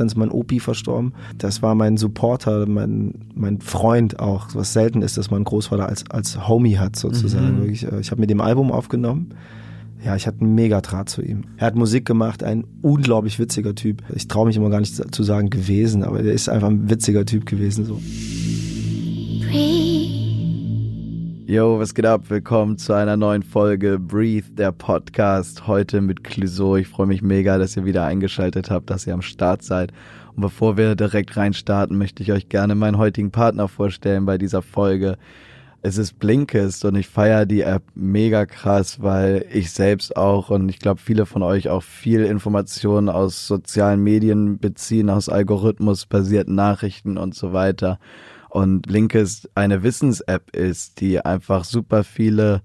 dann ist mein Opi verstorben. Das war mein Supporter, mein, mein Freund auch, was selten ist, dass man einen Großvater als, als Homie hat sozusagen. Mhm. Äh, ich habe mit dem Album aufgenommen. Ja, ich hatte einen mega Draht zu ihm. Er hat Musik gemacht, ein unglaublich witziger Typ. Ich traue mich immer gar nicht zu sagen gewesen, aber er ist einfach ein witziger Typ gewesen. So. Yo, was geht ab? Willkommen zu einer neuen Folge Breathe, der Podcast. Heute mit Clouseau. Ich freue mich mega, dass ihr wieder eingeschaltet habt, dass ihr am Start seid. Und bevor wir direkt reinstarten, möchte ich euch gerne meinen heutigen Partner vorstellen bei dieser Folge. Es ist Blinkist und ich feiere die App mega krass, weil ich selbst auch und ich glaube viele von euch auch viel Informationen aus sozialen Medien beziehen, aus algorithmusbasierten Nachrichten und so weiter und Blinkist eine Wissens-App ist, die einfach super viele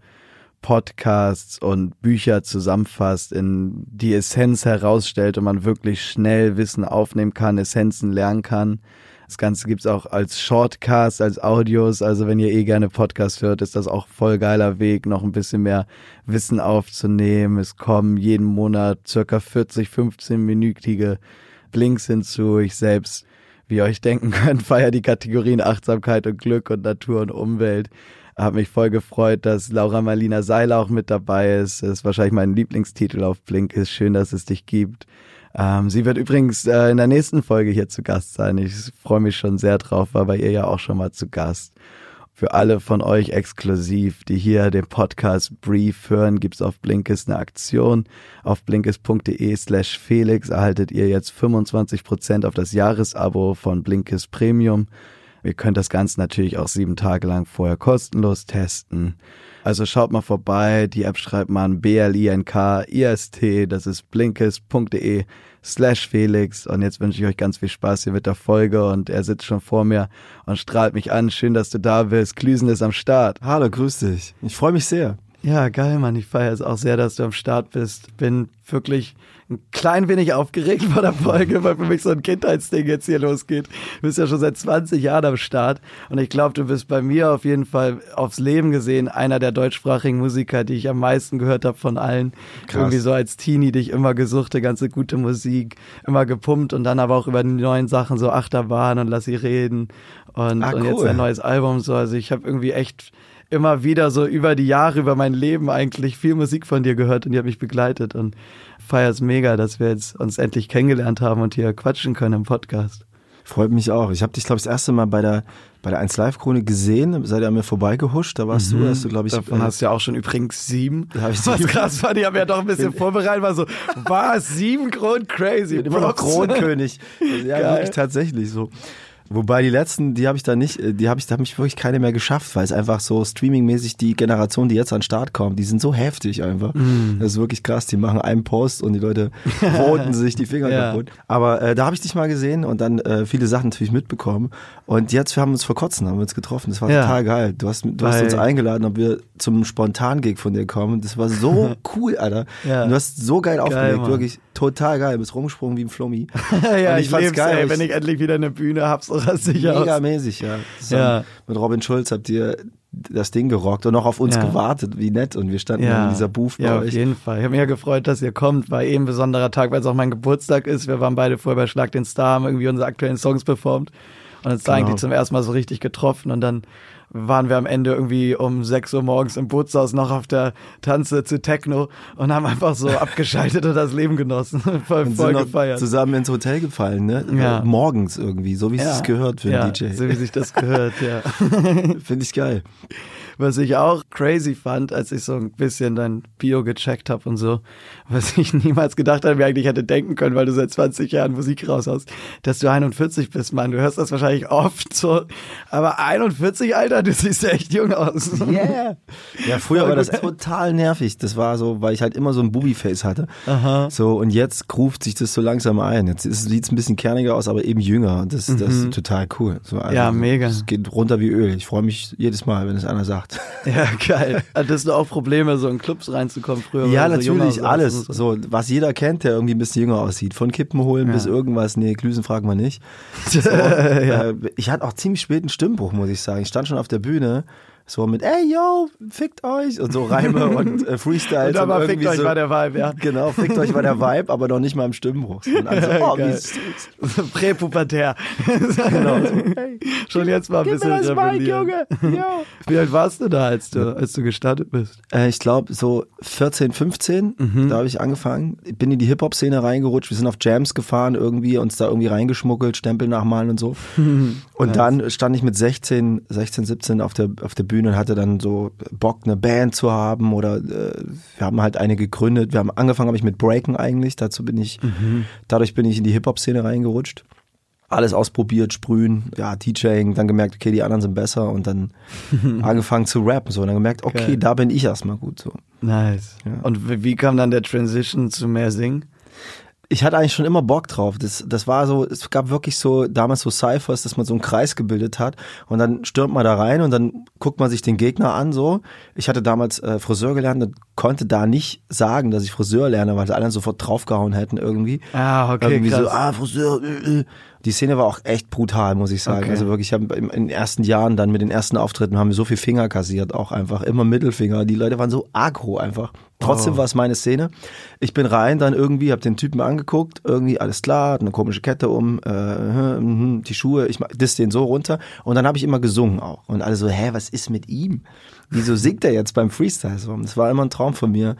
Podcasts und Bücher zusammenfasst, in die Essenz herausstellt und man wirklich schnell Wissen aufnehmen kann, Essenzen lernen kann. Das Ganze gibt's auch als Shortcast, als Audios. Also wenn ihr eh gerne Podcast hört, ist das auch voll geiler Weg, noch ein bisschen mehr Wissen aufzunehmen. Es kommen jeden Monat circa 40, 15-minütige Blinks hinzu. Ich selbst wie ihr euch denken könnt, feier die Kategorien Achtsamkeit und Glück und Natur und Umwelt. Hab mich voll gefreut, dass Laura Marlina Seiler auch mit dabei ist. Das ist wahrscheinlich mein Lieblingstitel auf Blink. Ist schön, dass es dich gibt. Ähm, sie wird übrigens äh, in der nächsten Folge hier zu Gast sein. Ich freue mich schon sehr drauf, war bei ihr ja auch schon mal zu Gast. Für alle von euch exklusiv, die hier den Podcast Brief hören, gibt's auf Blinkist eine Aktion. Auf blinkist.de slash Felix erhaltet ihr jetzt 25% auf das Jahresabo von Blinkist Premium. Ihr könnt das Ganze natürlich auch sieben Tage lang vorher kostenlos testen. Also schaut mal vorbei. Die App schreibt man B-L-I-N-K-I-S-T. Das ist blinkist.de slash Felix. Und jetzt wünsche ich euch ganz viel Spaß hier mit der Folge. Und er sitzt schon vor mir und strahlt mich an. Schön, dass du da bist. Klüsen ist am Start. Hallo, grüß dich. Ich freue mich sehr. Ja, geil, Mann. Ich feiere es auch sehr, dass du am Start bist. Bin wirklich ein klein wenig aufgeregt vor der Folge, weil für mich so ein Kindheitsding jetzt hier losgeht. Du bist ja schon seit 20 Jahren am Start und ich glaube, du bist bei mir auf jeden Fall aufs Leben gesehen einer der deutschsprachigen Musiker, die ich am meisten gehört habe von allen. Krass. Irgendwie so als Teenie dich immer gesucht, ganze gute Musik, immer gepumpt und dann aber auch über die neuen Sachen so Achterbahn und lass sie reden und, ah, cool. und jetzt ein neues Album so. Also ich habe irgendwie echt immer wieder so über die Jahre, über mein Leben eigentlich viel Musik von dir gehört und die hat mich begleitet und feiere es mega, dass wir jetzt uns endlich kennengelernt haben und hier quatschen können im Podcast. Freut mich auch. Ich habe dich, glaube ich, das erste Mal bei der bei der 1 Live Chronik gesehen, seid ihr an mir vorbeigehuscht, da warst mhm. du, hast du glaube ich davon äh, hast du ja auch schon übrigens sieben. Da hab ich. Was krass war, die haben ja doch ein bisschen vorbereitet, war so, was sieben Kron crazy. Ich bin immer noch Kronkönig. ja, Geil. wirklich tatsächlich so. Wobei die letzten, die habe ich da nicht, die habe ich, da habe ich wirklich keine mehr geschafft, weil es einfach so streamingmäßig die Generation, die jetzt an den Start kommt, die sind so heftig einfach. Mm. Das ist wirklich krass. Die machen einen Post und die Leute voten sich die Finger ja. kaputt. Aber äh, da habe ich dich mal gesehen und dann äh, viele Sachen natürlich mitbekommen. Und jetzt wir haben uns vor kurzem haben wir uns getroffen. Das war ja. total geil. Du hast, du hast uns eingeladen, ob wir zum Spontan-Gig von dir kommen. Das war so cool, Alter. Ja. Du hast so geil, geil aufgelegt, Mann. wirklich total geil. Du bist rumgesprungen wie ein Flummi. ja, ich, ich fand's geil. Ey, wenn ich endlich wieder eine Bühne hab, so sicher Mega mäßig, ja. ja. Mit Robin Schulz habt ihr das Ding gerockt und noch auf uns ja. gewartet. Wie nett. Und wir standen ja. in dieser Booth bei ja, euch. auf jeden Fall. Ich habe mich ja gefreut, dass ihr kommt. War eben ein besonderer Tag, weil es auch mein Geburtstag ist. Wir waren beide vorher bei Schlag den Star, haben irgendwie unsere aktuellen Songs performt und uns genau. da eigentlich zum ersten Mal so richtig getroffen. Und dann waren wir am Ende irgendwie um 6 Uhr morgens im Bootshaus noch auf der Tanze zu Techno und haben einfach so abgeschaltet und das Leben genossen. voll, und voll gefeiert. Zusammen ins Hotel gefallen, ne? Ja. Morgens irgendwie, so wie es ja. gehört für einen ja, DJ. So wie sich das gehört, ja. Finde ich geil. Was ich auch crazy fand, als ich so ein bisschen dein Bio gecheckt habe und so, was ich niemals gedacht habe, mir eigentlich hätte denken können, weil du seit 20 Jahren Musik raus hast, dass du 41 bist, Mann. Du hörst das wahrscheinlich oft so. Aber 41, Alter, du siehst echt jung aus. Yeah. Ja, früher war das total nervig. Das war so, weil ich halt immer so ein Booby-Face hatte. Aha. So, und jetzt ruft sich das so langsam ein. Jetzt sieht es ein bisschen kerniger aus, aber eben jünger. Das, das mhm. ist total cool. So, also, ja, mega. Es geht runter wie Öl. Ich freue mich jedes Mal, wenn es einer sagt. Ja, geil. Hattest du auch Probleme, so in Clubs reinzukommen früher? Ja, natürlich, so alles. So, was jeder kennt, der irgendwie ein bisschen jünger aussieht. Von Kippen holen ja. bis irgendwas. Nee, Glüsen fragen wir nicht. So, ja. äh, ich hatte auch ziemlich spät einen Stimmbruch, muss ich sagen. Ich stand schon auf der Bühne so mit, ey, yo, fickt euch und so Reime und äh, Freestyles. Und aber fickt euch so, war der Vibe, ja. Genau, fickt euch war der Vibe, aber noch nicht mal im Stimmbruch. Also, oh, so Präpubertär. genau. So, hey, Schon jetzt mal ein bisschen mir das Mike, Junge. Yo. Wie alt warst du da, als du, als du gestartet bist? Äh, ich glaube so 14, 15, mhm. da habe ich angefangen. Ich bin in die Hip-Hop-Szene reingerutscht. Wir sind auf Jams gefahren irgendwie, uns da irgendwie reingeschmuggelt, Stempel nachmalen und so. und nice. dann stand ich mit 16, 16, 17 auf der, auf der Bühne Bühne und hatte dann so Bock, eine Band zu haben oder äh, wir haben halt eine gegründet. Wir haben angefangen, habe ich mit Breaken eigentlich. Dazu bin ich, mhm. dadurch bin ich in die Hip-Hop-Szene reingerutscht. Alles ausprobiert, sprühen, ja, DJing, dann gemerkt, okay, die anderen sind besser und dann angefangen zu rappen so und dann gemerkt, okay, okay. da bin ich erstmal gut so. Nice. Ja. Und wie kam dann der Transition zu mehr Singen? Ich hatte eigentlich schon immer Bock drauf. Das, das war so, es gab wirklich so damals so Cyphers, dass man so einen Kreis gebildet hat und dann stürmt man da rein und dann guckt man sich den Gegner an so. Ich hatte damals äh, Friseur gelernt und konnte da nicht sagen, dass ich Friseur lerne, weil alle sofort draufgehauen hätten irgendwie. Ah, okay, irgendwie krass. so, ah, Friseur, äh, äh. Die Szene war auch echt brutal, muss ich sagen. Okay. Also wirklich, ich habe in den ersten Jahren dann mit den ersten Auftritten haben wir so viel Finger kassiert, auch einfach immer Mittelfinger. Die Leute waren so aggro einfach. Trotzdem oh. war es meine Szene. Ich bin rein, dann irgendwie, habe den Typen angeguckt, irgendwie alles klar, hat eine komische Kette um, äh, hm, die Schuhe, ich dis den so runter und dann habe ich immer gesungen auch und alle so, hä, was ist mit ihm? Wieso singt er jetzt beim Freestyle? So, das war immer ein Traum von mir,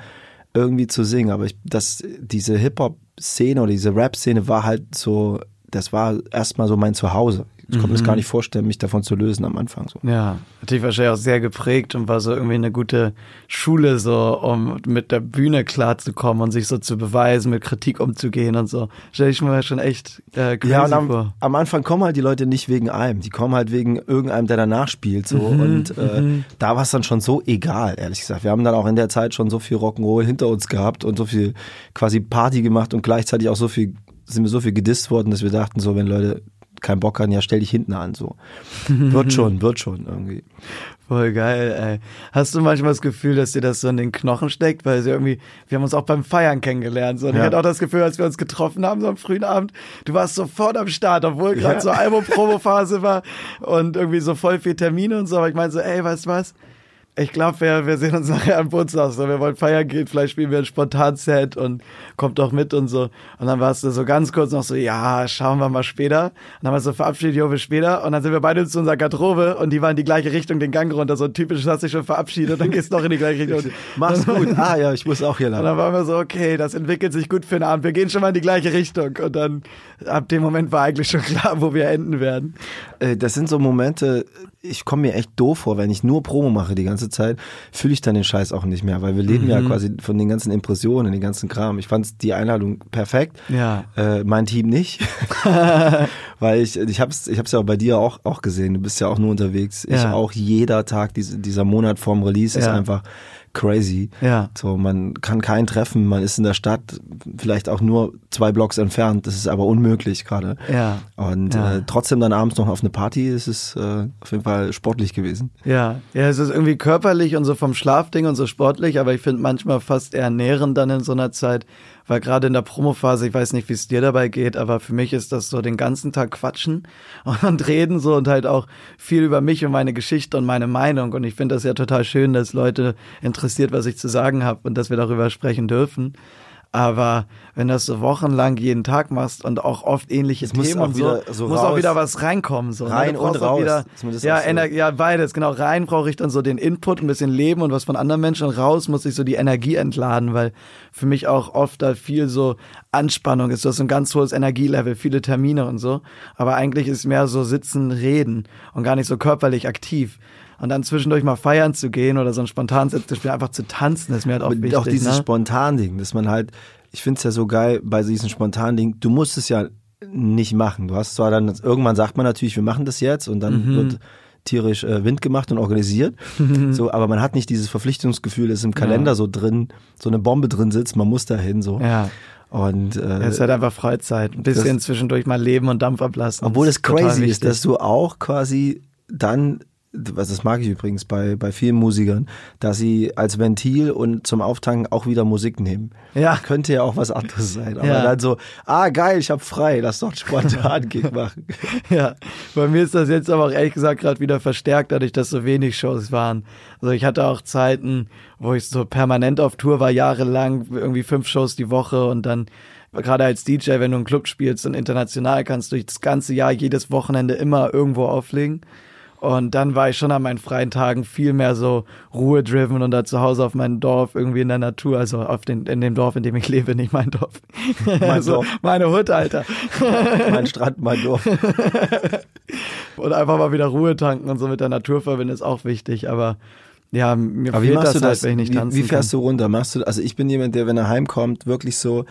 irgendwie zu singen, aber ich, das, diese Hip Hop Szene oder diese Rap Szene war halt so das war erstmal so mein Zuhause. Ich konnte mhm. mir das gar nicht vorstellen, mich davon zu lösen am Anfang. So. Ja, natürlich wahrscheinlich auch sehr geprägt und war so irgendwie eine gute Schule, so um mit der Bühne klarzukommen und sich so zu beweisen, mit Kritik umzugehen und so. Stell ich mir schon echt äh, crazy ja, und am, vor. am Anfang kommen halt die Leute nicht wegen einem, die kommen halt wegen irgendeinem, der danach spielt. So. Mhm, und äh, mhm. da war es dann schon so egal, ehrlich gesagt. Wir haben dann auch in der Zeit schon so viel Rock'n'Roll hinter uns gehabt und so viel quasi Party gemacht und gleichzeitig auch so viel sind wir so viel gedisst worden, dass wir dachten, so, wenn Leute keinen Bock haben, ja, stell dich hinten an, so. wird schon, wird schon irgendwie. Voll geil, ey. Hast du manchmal das Gefühl, dass dir das so in den Knochen steckt? Weil sie irgendwie, wir haben uns auch beim Feiern kennengelernt. So. Und ja. ich hatte auch das Gefühl, als wir uns getroffen haben, so am frühen Abend, du warst sofort am Start, obwohl gerade ja. so Album-Promo-Phase war und irgendwie so voll viel Termine und so. Aber ich meinte so, ey, weißt du was? Ich glaube, wir, wir sehen uns nachher am Geburtstag. So. Wir wollen feiern gehen, vielleicht spielen wir ein Spontan-Set und kommt doch mit und so. Und dann warst du so ganz kurz noch so, ja, schauen wir mal später. Und dann haben wir so verabschiedet, jo, bis später. Und dann sind wir beide zu unserer Garderobe und die waren in die gleiche Richtung, den Gang runter. So typisch, hast dich schon verabschiedet, dann gehst du noch in die gleiche Richtung. Mach's gut. Ah ja, ich muss auch hier lang. Und dann waren wir so, okay, das entwickelt sich gut für den Abend. Wir gehen schon mal in die gleiche Richtung. Und dann, ab dem Moment war eigentlich schon klar, wo wir enden werden. Äh, das sind so Momente, ich komme mir echt doof vor, wenn ich nur Promo mache die ganze Zeit, fühle ich dann den Scheiß auch nicht mehr, weil wir leben mhm. ja quasi von den ganzen Impressionen, den ganzen Kram. Ich fand die Einladung perfekt, ja. äh, mein Team nicht, weil ich ich hab's ich hab's ja auch bei dir auch auch gesehen. Du bist ja auch nur unterwegs. Ja. Ich auch jeder Tag diese, dieser Monat vorm Release ja. ist einfach crazy. Ja. So, man kann keinen treffen, man ist in der Stadt, vielleicht auch nur zwei Blocks entfernt. Das ist aber unmöglich gerade. Ja. Und ja. Äh, trotzdem dann abends noch auf eine Party, ist es äh, auf jeden Fall sportlich gewesen. Ja, ja, es ist irgendwie körperlich und so vom Schlafding und so sportlich, aber ich finde manchmal fast eher nährend dann in so einer Zeit, weil gerade in der Promophase, ich weiß nicht, wie es dir dabei geht, aber für mich ist das so den ganzen Tag quatschen und reden so und halt auch viel über mich und meine Geschichte und meine Meinung. Und ich finde das ja total schön, dass Leute interessiert, was ich zu sagen habe und dass wir darüber sprechen dürfen. Aber wenn du das so wochenlang jeden Tag machst und auch oft ähnliche es Themen und so, so muss auch wieder was reinkommen. So, ne? rein ne? und raus. Wieder, ja, so. ja, beides. Genau, rein brauche ich dann so den Input, ein bisschen Leben und was von anderen Menschen. Und raus muss ich so die Energie entladen, weil für mich auch oft da viel so Anspannung ist. Du hast ein ganz hohes Energielevel, viele Termine und so. Aber eigentlich ist mehr so sitzen, reden und gar nicht so körperlich aktiv und dann zwischendurch mal feiern zu gehen oder so ein Spontanset zu spielen, einfach zu tanzen, ist mir halt auch wichtig. Auch dieses ne? Spontan-Ding, dass man halt, ich finde es ja so geil bei diesem Spontan-Ding, du musst es ja nicht machen. Du hast zwar dann, irgendwann sagt man natürlich, wir machen das jetzt und dann mhm. wird tierisch äh, Wind gemacht und organisiert. so, aber man hat nicht dieses Verpflichtungsgefühl, dass im Kalender ja. so drin, so eine Bombe drin sitzt, man muss dahin so. Ja. Und äh, es ist halt einfach Freizeit, ein bisschen das, zwischendurch mal leben und Dampf ablassen. Obwohl es crazy ist, dass du auch quasi dann was das mag ich übrigens bei, bei vielen Musikern, dass sie als Ventil und zum Auftanken auch wieder Musik nehmen. Ja. Könnte ja auch was anderes sein. Aber Ja. dann so, ah geil, ich hab frei, lass doch spontan Gig machen. Ja, bei mir ist das jetzt aber auch ehrlich gesagt gerade wieder verstärkt, dadurch, dass so wenig Shows waren. Also ich hatte auch Zeiten, wo ich so permanent auf Tour war, jahrelang, irgendwie fünf Shows die Woche und dann gerade als DJ, wenn du einen Club spielst und international kannst du das ganze Jahr, jedes Wochenende immer irgendwo auflegen. Und dann war ich schon an meinen freien Tagen viel mehr so ruhe-driven und da zu Hause auf meinem Dorf, irgendwie in der Natur, also auf den, in dem Dorf, in dem ich lebe, nicht mein Dorf. Mein so, Dorf. Meine Hut, Alter. mein Strand, mein Dorf. Und einfach mal wieder Ruhe tanken und so mit der Natur verbinden ist auch wichtig, aber ja, mir Aber wie fehlt machst das, du halt, das? wenn ich nicht wie, tanzen wie fährst kann. du runter? Machst du, also ich bin jemand, der, wenn er heimkommt, wirklich so,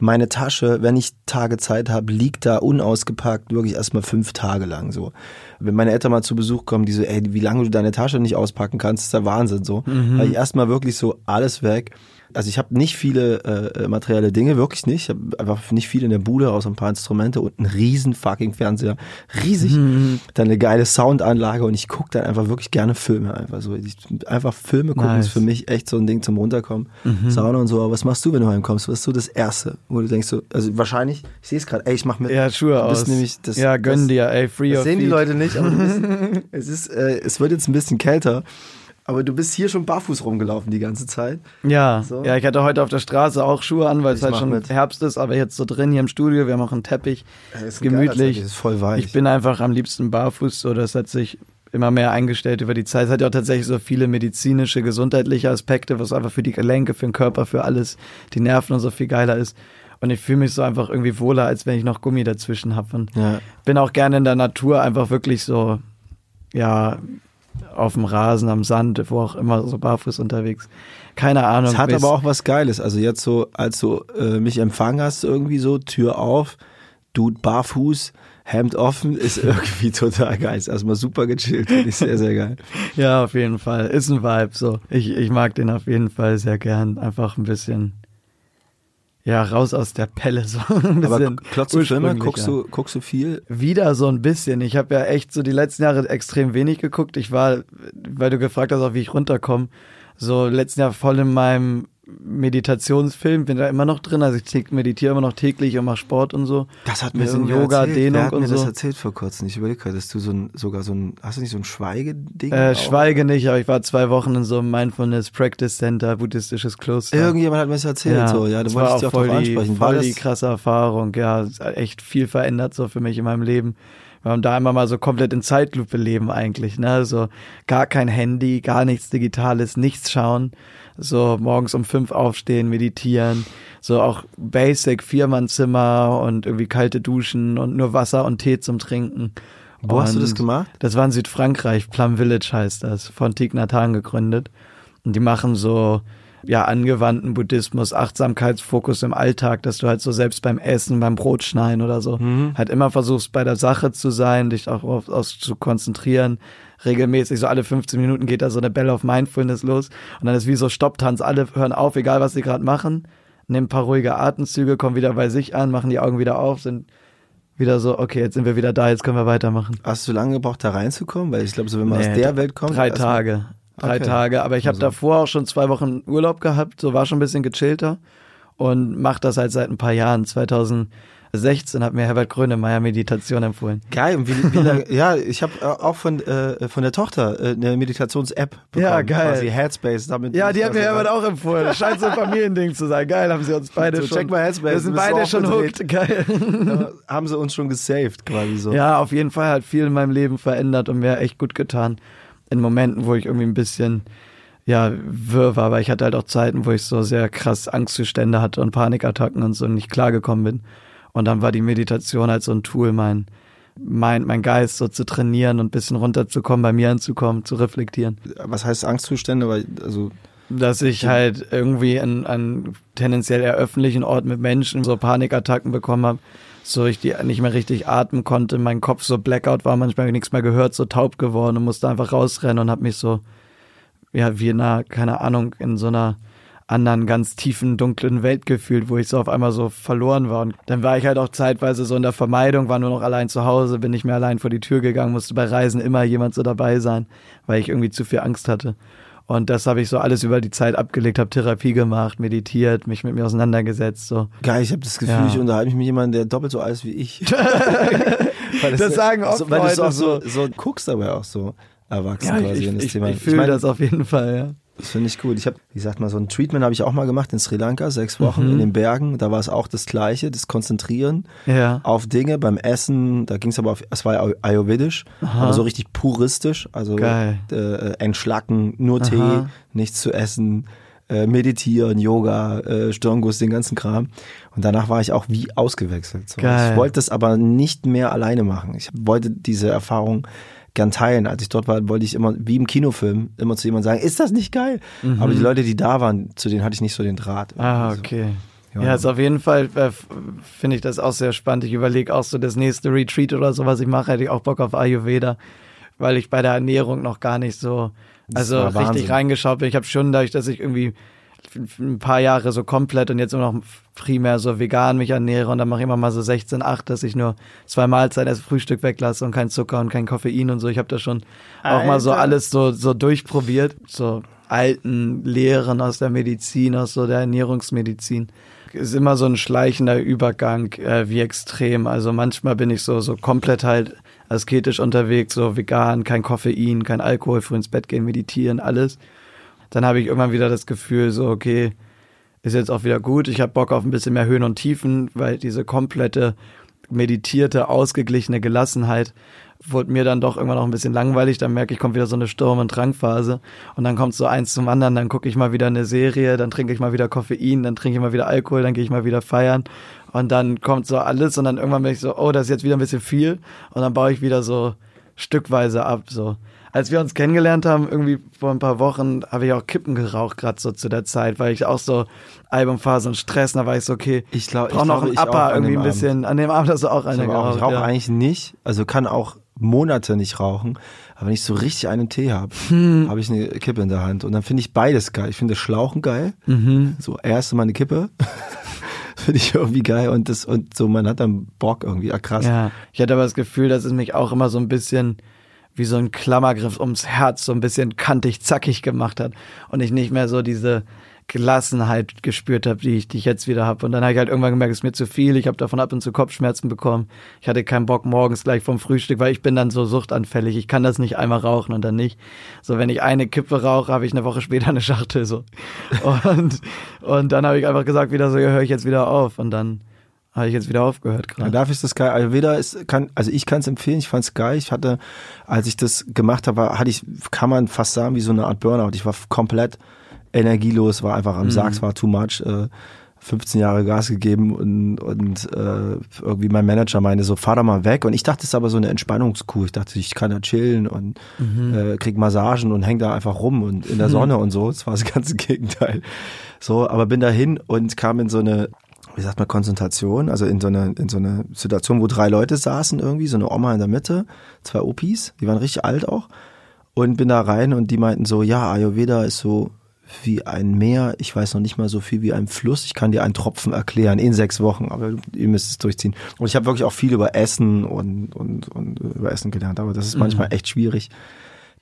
meine Tasche, wenn ich Tage Zeit habe, liegt da unausgepackt, wirklich erstmal fünf Tage lang so. Wenn meine Eltern mal zu Besuch kommen, die so, ey, wie lange du deine Tasche nicht auspacken kannst, ist der Wahnsinn so. Mhm. Weil ich erstmal wirklich so alles weg. Also ich habe nicht viele äh, materielle Dinge, wirklich nicht. Ich habe einfach nicht viel in der Bude, außer ein paar Instrumente und einen riesen fucking Fernseher. Riesig. Mhm. Dann eine geile Soundanlage und ich gucke dann einfach wirklich gerne Filme. Einfach so. Ich, einfach Filme gucken Nice. ist für mich echt so ein Ding zum Runterkommen. Sauna und so. Aber was machst du, wenn du heimkommst? Was ist so das Erste, wo du denkst so, also wahrscheinlich, ich sehe es gerade, ey, ich mach mit. Ja, Schuhe aus. nämlich das- ja, gönn das- dir, ey, free Das sehen die feet. Leute nicht, aber du bist, es ist, äh, es wird jetzt ein bisschen kälter. Aber du bist hier schon barfuß rumgelaufen die ganze Zeit. Ja, So. ja, ich hatte heute auf der Straße auch Schuhe an, weil es halt schon mit. Herbst ist, aber jetzt so drin hier im Studio, wir haben auch einen Teppich, Ey, ist gemütlich. Das ist voll weich. Ich bin einfach am liebsten barfuß, so das hat sich immer mehr eingestellt über die Zeit. Es hat ja auch tatsächlich so viele medizinische, gesundheitliche Aspekte, was einfach für die Gelenke, für den Körper, für alles, die Nerven und so viel geiler ist. Und ich fühle mich so einfach irgendwie wohler, als wenn ich noch Gummi dazwischen habe. Und ja. bin auch gerne in der Natur, einfach wirklich so, ja, auf dem Rasen, am Sand, wo auch immer, so barfuß unterwegs. Keine Ahnung. Es hat aber auch was Geiles. Also jetzt so, als du äh, mich empfangen hast, irgendwie so, Tür auf, Dude barfuß, Hemd offen, ist irgendwie total geil. Ist erstmal super gechillt, finde ich sehr, sehr geil. Ja, auf jeden Fall. Ist ein Vibe, so. Ich, ich mag den auf jeden Fall sehr gern. Einfach ein bisschen, ja, raus aus der Pelle, so. Ein Aber klotzt du Filme? Guckst du, guckst du viel? Wieder so ein bisschen. Ich habe ja echt so die letzten Jahre extrem wenig geguckt. Ich war, weil du gefragt hast, auch wie ich runterkomme, so letzten Jahr voll in meinem Meditationsfilm, bin da immer noch drin. Also ich meditiere immer noch täglich und mache Sport und so. Das hat mir Bisschen Yoga, Dehnung Wer hat und mir das so. erzählt vor kurzem. Ich überlege gerade, dass du so ein, sogar so ein, hast du nicht so ein Schweigeding? Äh, auch? schweige nicht, aber ich war zwei Wochen in so einem Mindfulness Practice Center, buddhistisches Kloster. Irgendjemand hat mir das erzählt, so, ja, da das wollte war ich dich auch voll drauf die, ansprechen. War Voll das, die krasse Erfahrung, ja, echt viel verändert so für mich in meinem Leben. Wir haben da einmal mal so komplett in Zeitlupe leben eigentlich, ne, so gar kein Handy, gar nichts Digitales, nichts schauen, so morgens um fünf aufstehen, meditieren, so auch Basic Viermannzimmer und irgendwie kalte Duschen und nur Wasser und Tee zum Trinken. wo hast du das Und gemacht? das war in Südfrankreich, Plum Village heißt das, von Thich Nhat Hanh gegründet. Und die machen so, ja, angewandten Buddhismus, Achtsamkeitsfokus im Alltag, dass du halt so selbst beim Essen, beim Brotschneiden oder so, halt immer versuchst bei der Sache zu sein, dich auch auf, auf zu konzentrieren. Regelmäßig, so alle 15 Minuten geht da so eine Bell of Mindfulness los. Und dann ist wie so Stopptanz, alle hören auf, egal was sie gerade machen, nehmen ein paar ruhige Atemzüge, kommen wieder bei sich an, machen die Augen wieder auf, sind wieder so, okay, jetzt sind wir wieder da, jetzt können wir weitermachen. Hast du lange gebraucht, da reinzukommen? Weil ich glaube, so wenn man Nee, aus der Welt kommt. Drei Tage. Drei Okay. Tage. Aber ich habe Also. davor auch schon zwei Wochen Urlaub gehabt, so war schon ein bisschen gechillter und mache das halt seit ein paar Jahren. 2016 hat mir Herbert Grönemeyer Meditation empfohlen. Geil, und wie, wie lange, ja, ich habe auch von, äh, von der Tochter äh, eine Meditations-App bekommen. Ja, geil. Quasi Headspace. Damit Ja, die hat mir Herbert auch empfohlen. Das scheint so ein Familiending zu sein. Geil, haben sie uns beide So, schon. check mal Headspace, Wir sind beide schon hooked. Geil. Ja, haben sie uns schon gesaved, quasi so. Ja, auf jeden Fall hat viel in meinem Leben verändert und mir echt gut getan. In Momenten, wo ich irgendwie ein bisschen, ja, wirr war, aber ich hatte halt auch Zeiten, wo ich so sehr krass Angstzustände hatte und Panikattacken und so nicht klargekommen bin. Und dann war die Meditation halt so ein Tool, mein, mein, mein Geist so zu trainieren und ein bisschen runterzukommen, bei mir anzukommen, zu reflektieren. Was heißt Angstzustände? Weil, also, Dass ich halt irgendwie an, an tendenziell eher öffentlichen Orten mit Menschen so Panikattacken bekommen habe, so ich die nicht mehr richtig atmen konnte, mein Kopf so Blackout war, manchmal nichts mehr gehört, so taub geworden und musste einfach rausrennen und habe mich so, ja, wie in einer, keine Ahnung, in so einer anderen ganz tiefen, dunklen Welt gefühlt, wo ich so auf einmal so verloren war. Und dann war ich halt auch zeitweise so in der Vermeidung, war nur noch allein zu Hause, bin nicht mehr allein vor die Tür gegangen, musste bei Reisen immer jemand so dabei sein, weil ich irgendwie zu viel Angst hatte. Und das habe ich so alles über die Zeit abgelegt, habe Therapie gemacht, meditiert, mich mit mir auseinandergesetzt. So. Geil, ich habe das Gefühl, ja. ich unterhalte mich mit jemandem, der doppelt so alt ist wie ich. das, das sagen oft so, Weil Leute du auch so, so guckst dabei auch so erwachsen ja, quasi ich, ich, Thema. Ich, ich fühle das auf jeden Fall, ja. Das finde ich gut. Ich habe, wie gesagt, mal so ein Treatment habe ich auch mal gemacht in Sri Lanka, sechs Wochen mhm. in den Bergen. Da war es auch das Gleiche, das Konzentrieren ja. auf Dinge beim Essen. Da ging es aber auf, es war ayurvedisch, Aha. aber so richtig puristisch. Also äh, entschlacken, nur Aha. Tee, nichts zu essen, äh, meditieren, Yoga, äh, Stirnguss, den ganzen Kram. Und danach war ich auch wie ausgewechselt. So. Ich wollte das aber nicht mehr alleine machen. Ich wollte diese Erfahrung gern teilen. Als ich dort war, wollte ich immer, wie im Kinofilm, immer zu jemandem sagen, ist das nicht geil? Mhm. Aber die Leute, die da waren, zu denen hatte ich nicht so den Draht. Ah, okay. So. Ja, ja ist auf jeden Fall, äh, finde ich das auch sehr spannend. Ich überlege auch so das nächste Retreat oder so, was ich mache, hätte ich auch Bock auf Ayurveda, weil ich bei der Ernährung noch gar nicht so, also richtig reingeschaut bin. Ich habe schon dadurch, dass ich irgendwie ein paar Jahre so komplett und jetzt nur noch primär so vegan mich ernähre und dann mache ich immer mal so 16, 8, dass ich nur zwei Mahlzeiten erst Frühstück weglasse und kein Zucker und kein Koffein und so. Ich habe das schon Alter. auch mal so alles so, so durchprobiert, so alten Lehren aus der Medizin, aus so der Ernährungsmedizin. Ist immer so ein schleichender Übergang, äh, wie extrem. Also manchmal bin ich so, so komplett halt asketisch unterwegs, so vegan, kein Koffein, kein Alkohol, früh ins Bett gehen, meditieren, alles dann habe ich irgendwann wieder das Gefühl, so, okay, ist jetzt auch wieder gut. Ich habe Bock auf ein bisschen mehr Höhen und Tiefen, weil diese komplette meditierte, ausgeglichene Gelassenheit wurde mir dann doch irgendwann noch ein bisschen langweilig. Dann merke ich, kommt wieder so eine Sturm- und Trankphase. Und dann kommt so eins zum anderen. Dann gucke ich mal wieder eine Serie, dann trinke ich mal wieder Koffein, dann trinke ich mal wieder Alkohol, dann gehe ich mal wieder feiern. Und dann kommt so alles. Und dann irgendwann bin ich so, oh, das ist jetzt wieder ein bisschen viel. Und dann baue ich wieder so stückweise ab. So als wir uns kennengelernt haben, irgendwie vor ein paar Wochen, habe ich auch Kippen geraucht, gerade so zu der Zeit, weil ich auch so Albumphase und Stress, da war ich so, okay, ich glaube, brauche noch einen Upper irgendwie ein bisschen. An dem Abend hast du auch eine geraucht. Ich rauche ja. eigentlich nicht, also kann auch Monate nicht rauchen, aber wenn ich so richtig einen Tee habe, hm. habe ich eine Kippe in der Hand und dann finde ich beides geil. Ich finde Schlauchen geil, mhm. so erst mal eine Kippe. finde ich irgendwie geil und das und so man hat dann Bock irgendwie, ah, krass. Ja, ich hatte aber das Gefühl, dass es mich auch immer so ein bisschen wie so ein Klammergriff ums Herz so ein bisschen kantig, zackig gemacht hat und ich nicht mehr so diese Gelassenheit gespürt habe, die ich, die ich jetzt wieder habe. Und dann habe ich halt irgendwann gemerkt, es ist mir zu viel. Ich habe davon ab und zu Kopfschmerzen bekommen. Ich hatte keinen Bock morgens gleich vom Frühstück, weil ich bin dann so suchtanfällig. Ich kann das nicht einmal rauchen und dann nicht. So, wenn ich eine Kippe rauche, habe ich eine Woche später eine Schachtel so. Und, und dann habe ich einfach gesagt, wieder so, ja, höre ich jetzt wieder auf. Und dann habe ich jetzt wieder aufgehört gerade. Ja, dafür ist das geil. Ayurveda ist, kann, also ich kann es empfehlen, ich fand es geil. Ich hatte, als ich das gemacht habe, hatte ich, kann man fast sagen, wie so eine Art Burnout. Ich war komplett energielos, war einfach am mhm. Sack, es war too much. Äh, 15 Jahre Gas gegeben und, und äh, irgendwie mein Manager meinte so, fahr doch mal weg. Und ich dachte, es ist aber so eine Entspannungskur. Ich dachte, ich kann da chillen und mhm. äh, krieg Massagen und häng da einfach rum und in der mhm. Sonne und so. Das war das ganze Gegenteil. So, aber bin dahin und kam in so eine wie sagt man, Konzentration, also in so eine, in so eine Situation, wo drei Leute saßen irgendwie, so eine Oma in der Mitte, zwei Opis, die waren richtig alt auch. Und bin da rein und die meinten so, ja, Ayurveda ist so wie ein Meer, ich weiß noch nicht mal so viel wie ein Fluss, ich kann dir einen Tropfen erklären in sechs Wochen, aber ihr müsst es durchziehen. Und ich habe wirklich auch viel über Essen und, und, und über Essen gelernt, aber das ist mhm. manchmal echt schwierig